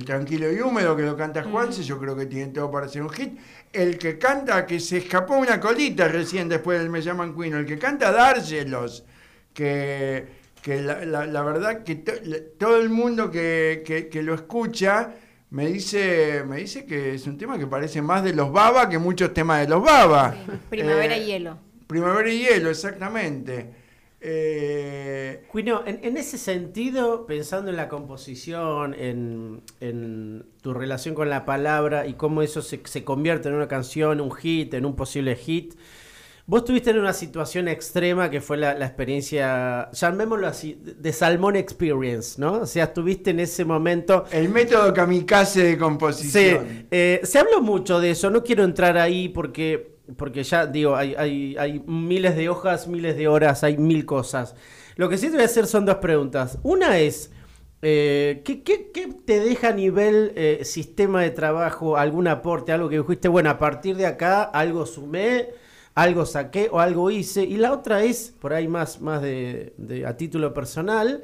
tranquilo y húmedo que lo canta Juanse, yo creo que tiene todo para ser un hit. El que canta, que se escapó una colita recién después del Me llaman Quino, el que canta Dárselos, que, que la, verdad que todo el mundo que, lo escucha me dice, me dice que es un tema que parece más de los Baba que muchos temas de los Baba. primavera y hielo. Primavera y hielo, exactamente. Eh... en, ese sentido, pensando en la composición, en, tu relación con la palabra y cómo eso se, convierte en una canción, un hit, en un posible hit, vos tuviste en una situación extrema que fue la, experiencia, llamémoslo así, de Salmón Experience, ¿no? O sea, estuviste en ese momento... El método kamikaze de composición. Sí, eh, se habló mucho de eso, no quiero entrar ahí porque porque ya digo, hay, hay, hay, miles de hojas, miles de horas, hay mil cosas. Lo que sí te voy a hacer son dos preguntas. Una es, eh, ¿qué, te deja a nivel eh, sistema de trabajo, algún aporte, algo que dijiste, bueno, a partir de acá algo sumé, algo saqué o algo hice. Y la otra es, por ahí más, más de, a título personal,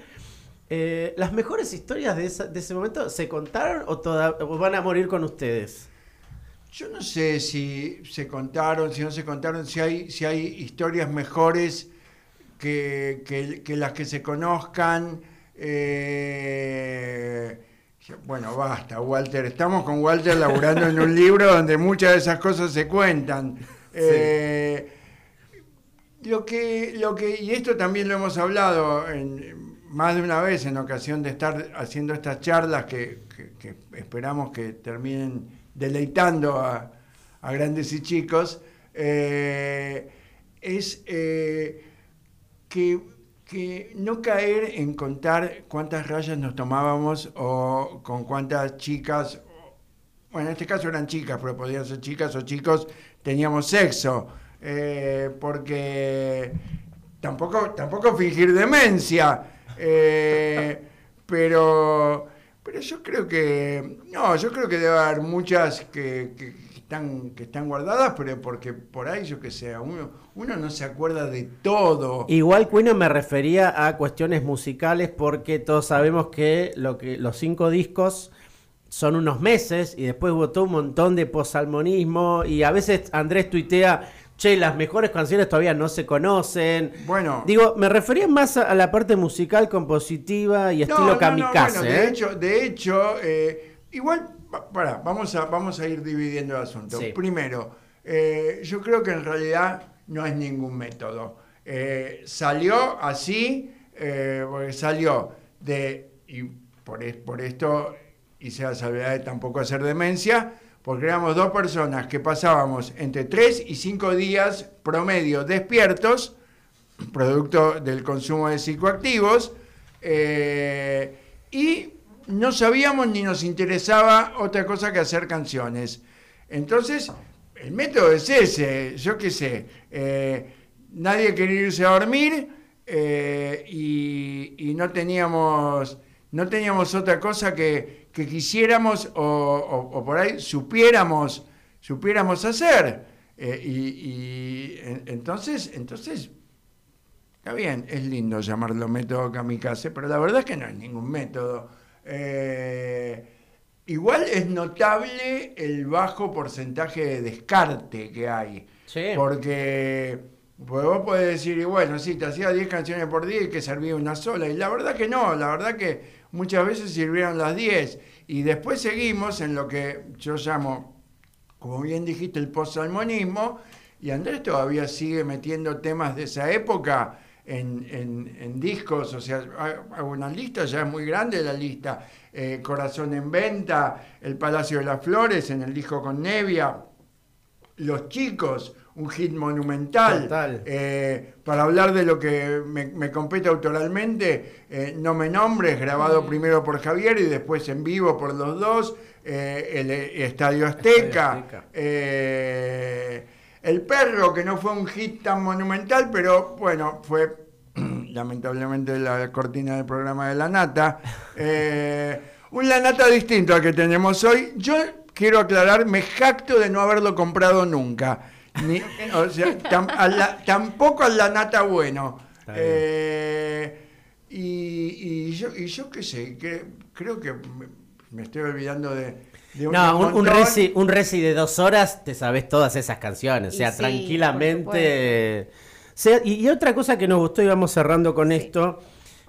eh, ¿las mejores historias de, ese momento se contaron o, van a morir con ustedes? Yo no sé si se contaron, si no se contaron, si hay, si hay historias mejores que, que, las que se conozcan. Eh, bueno, basta, Walter. Estamos con Walter laburando en un libro donde muchas de esas cosas se cuentan. Eh, lo que, lo que, y esto también lo hemos hablado más de una vez en ocasión de estar haciendo estas charlas que, esperamos que terminen deleitando a, grandes y chicos, eh, es eh, que que no caer en contar cuántas rayas nos tomábamos o con cuántas chicas, bueno, en este caso eran chicas, pero podían ser chicas o chicos, teníamos sexo, eh, porque tampoco, tampoco fingir demencia, eh, pero, pero yo creo que, no, yo creo que debe haber muchas que están, que están guardadas, pero porque por ahí, yo que sé, uno, uno no se acuerda de todo. Igual Cuino me refería a cuestiones musicales porque todos sabemos que, lo que los cinco discos son unos meses y después todo un montón de posalmonismo y a veces Andrés tuitea, che, las mejores canciones todavía no se conocen. Bueno. Digo, me refería más a, la parte musical, compositiva y estilo kamikaze. de ¿eh? hecho, de hecho eh, igual para, vamos a, vamos a ir dividiendo el asunto. Primero, eh, yo creo que en realidad no es ningún método. Salió así, porque salió de, y por, por esto la salvedad tampoco hacer demencia, porque éramos dos personas que pasábamos entre tres y cinco días promedio despiertos, producto del consumo de psicoactivos, y no sabíamos ni nos interesaba otra cosa que hacer canciones. Entonces, el método es ese, yo qué sé, eh, nadie quería irse a dormir eh, y, no, teníamos, no teníamos otra cosa que, quisiéramos o, por ahí supiéramos, supiéramos hacer. Eh, y, entonces, entonces, está bien, es lindo llamarlo método kamikaze, pero la verdad es que no es ningún método. Eh, igual es notable el bajo porcentaje de descarte que hay. Porque, vos podés decir, y bueno, sí, te hacía 10 canciones por día y que servía una sola. Y la verdad que no, la verdad que muchas veces sirvieron las 10. Y después seguimos en lo que yo llamo, como bien dijiste, el post-salmonismo. Y Andrés todavía sigue metiendo temas de esa época en, discos, o sea, hay una lista, ya es muy grande la lista, eh, Corazón en Venta, El Palacio de las Flores, en el disco con Nevia, Los Chicos, un hit monumental. Eh, para hablar de lo que me, compete autoralmente, eh, No me nombres, grabado mm. primero por Javier y después en vivo por los dos, el, Estadio Azteca. El perro, que no fue un hit tan monumental, pero bueno, fue lamentablemente la cortina del programa de La Nata. Eh, un La Nata distinto al que tenemos hoy. Yo quiero aclarar, me jacto de no haberlo comprado nunca. o sea, tampoco al La Nata bueno. Eh, y, yo, y yo qué sé, que, creo que me estoy olvidando de, no, un, resi, un resi de dos horas, te sabes todas esas canciones. o sea, tranquilamente. y, otra cosa que nos gustó, y vamos cerrando con esto,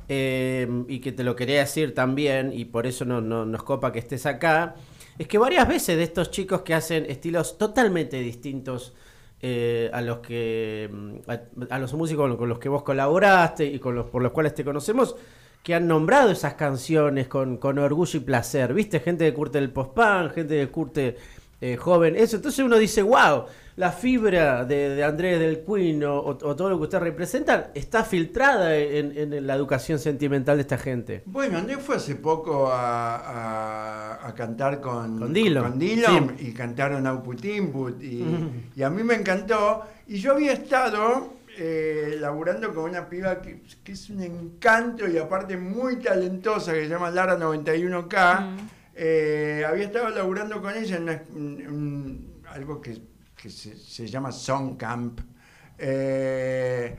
eh, y que te lo quería decir también, y por eso no, nos copa que estés acá, es que varias veces de estos chicos que hacen estilos totalmente distintos eh, a los que a, los músicos con los que vos colaboraste y con los por los cuales te conocemos que han nombrado esas canciones con, orgullo y placer. ¿Viste? Gente que curte el post-punk, gente que curte eh, joven, eso. Entonces uno dice, wow, la fibra de, Andrés del Queen o, todo lo que usted representa está filtrada en, la educación sentimental de esta gente. Bueno, Andrés fue hace poco a, cantar con, con Dylan, y cantaron Output Input y, y a mí me encantó. Y yo había estado eh, laburando con una piba que, es un encanto y aparte muy talentosa que se llama Lara 91K. Mm. Eh, había estado laburando con ella en, algo que, se, llama Song Camp. eh,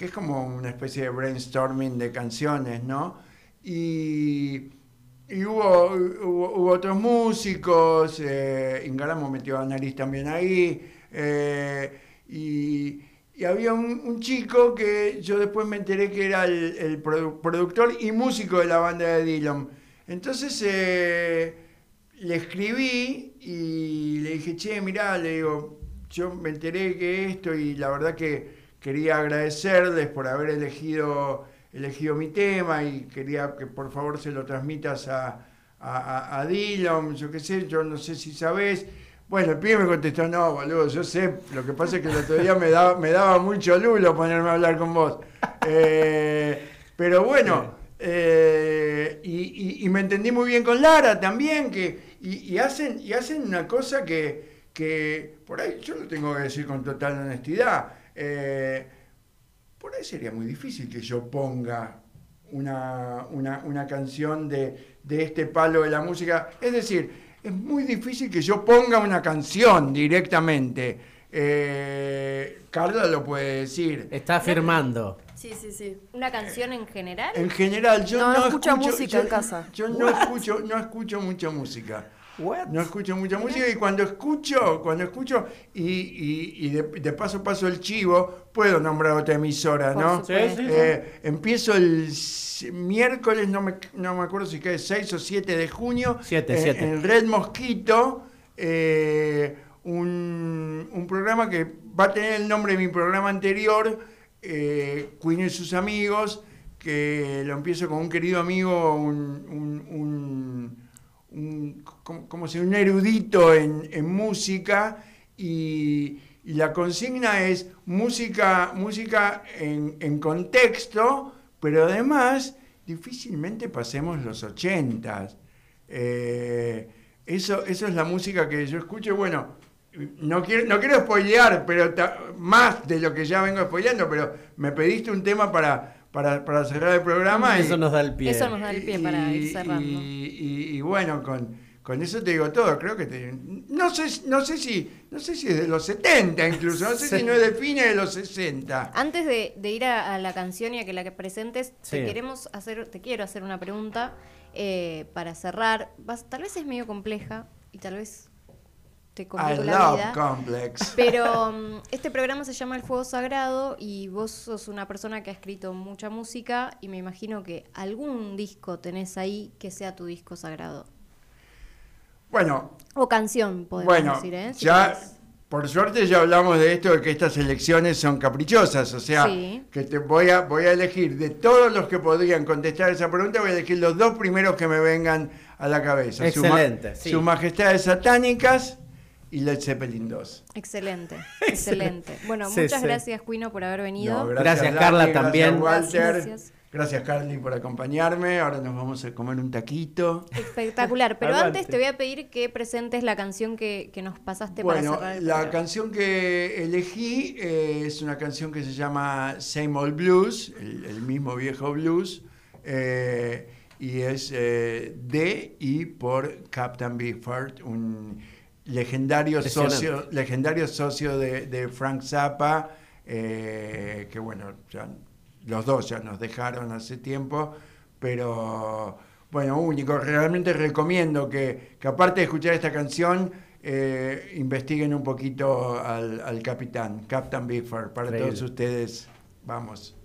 que es como una especie de brainstorming de canciones, ¿no? Y, hubo, otros músicos, eh, Ingaramo metió a nariz también ahí, eh, y, había un, chico que yo después me enteré que era el, productor y músico de la banda de Dylan. Entonces le escribí y le dije, che, mirá, le digo, yo me enteré que esto y la verdad que quería agradecerles por haber elegido, elegido mi tema y quería que por favor se lo transmitas a, a, a Dylan, yo qué sé, yo no sé si sabes. Bueno, el pibe me contestó, no, boludo, yo sé, lo que pasa es que el otro día me daba, me daba mucho lulo ponerme a hablar con vos. Eh, pero bueno, eh, y, me entendí muy bien con Lara también, que, y, hacen, y hacen una cosa que, que por ahí yo lo tengo que decir con total honestidad. Eh, por ahí sería muy difícil que yo ponga una, una, canción de, de, este palo de la música. Es decir, es muy difícil que yo ponga una canción directamente. Eh, Carla lo puede decir. Está afirmando. Sí, sí, sí. ¿Una canción en general? En general, yo no, escucho música en casa. Yo no escucho, no escucho mucha música. No escucho mucha música y cuando escucho, cuando escucho y, y, de, paso paso el chivo, puedo nombrar otra emisora, ¿no? Eh, empiezo el miércoles, no me, no me acuerdo si cae 6 o 7 de junio, eh, en Red Mosquito, eh, un, un, programa que va a tener el nombre de mi programa anterior, eh, y sus amigos, que lo empiezo con un querido amigo, un un, como, si un erudito en, música y, la consigna es música, música en, contexto, pero además difícilmente pasemos los ochentas. Eh, eso, eso es la música que yo escucho. Bueno, no quiero, no quiero spoilear, pero más de lo que ya vengo spoileando, pero me pediste un tema para, para, para cerrar el programa. Eso nos da el pie. Eso nos da el pie para ir cerrando. Y, bueno, con, con, eso te digo todo. Creo que te, no sé, no sé si, no sé si es de los 70 incluso, no sé si no es de fines de los 60. Antes de, ir a, la canción y a que la que presentes, te queremos hacer, te quiero hacer una pregunta eh, para cerrar. tal vez es medio compleja y tal vez te la Complex. Pero um, este programa se llama El Fuego Sagrado y vos sos una persona que ha escrito mucha música y me imagino que algún disco tenés ahí que sea tu disco sagrado. Bueno. O canción, podemos decir, ¿eh? ya, por suerte ya hablamos de esto, de que estas elecciones son caprichosas, o sea, que te voy a, voy a elegir de todos los que podrían contestar esa pregunta, voy a elegir los dos primeros que me vengan a la cabeza. Excelente. Sus majestades satánicas y Led Zeppelin 2. Excelente, excelente. Bueno, muchas gracias, Cuino, por haber venido. gracias, Carla, también. Walter. Gracias. Carly, por acompañarme. Ahora nos vamos a comer un taquito. Espectacular. Pero antes te voy a pedir que presentes la canción que, nos pasaste para cerrar la canción que elegí eh, es una canción que se llama Same Old Blues, el, mismo viejo blues. Eh, y es eh, de y por Captain Beefheart, un legendario socio, legendario socio de, Frank Zappa, eh, que bueno, los dos ya nos dejaron hace tiempo, pero bueno, único. Realmente recomiendo que, aparte de escuchar esta canción, eh, investiguen un poquito al, capitán, Captain Bifford, para todos ustedes. Vamos.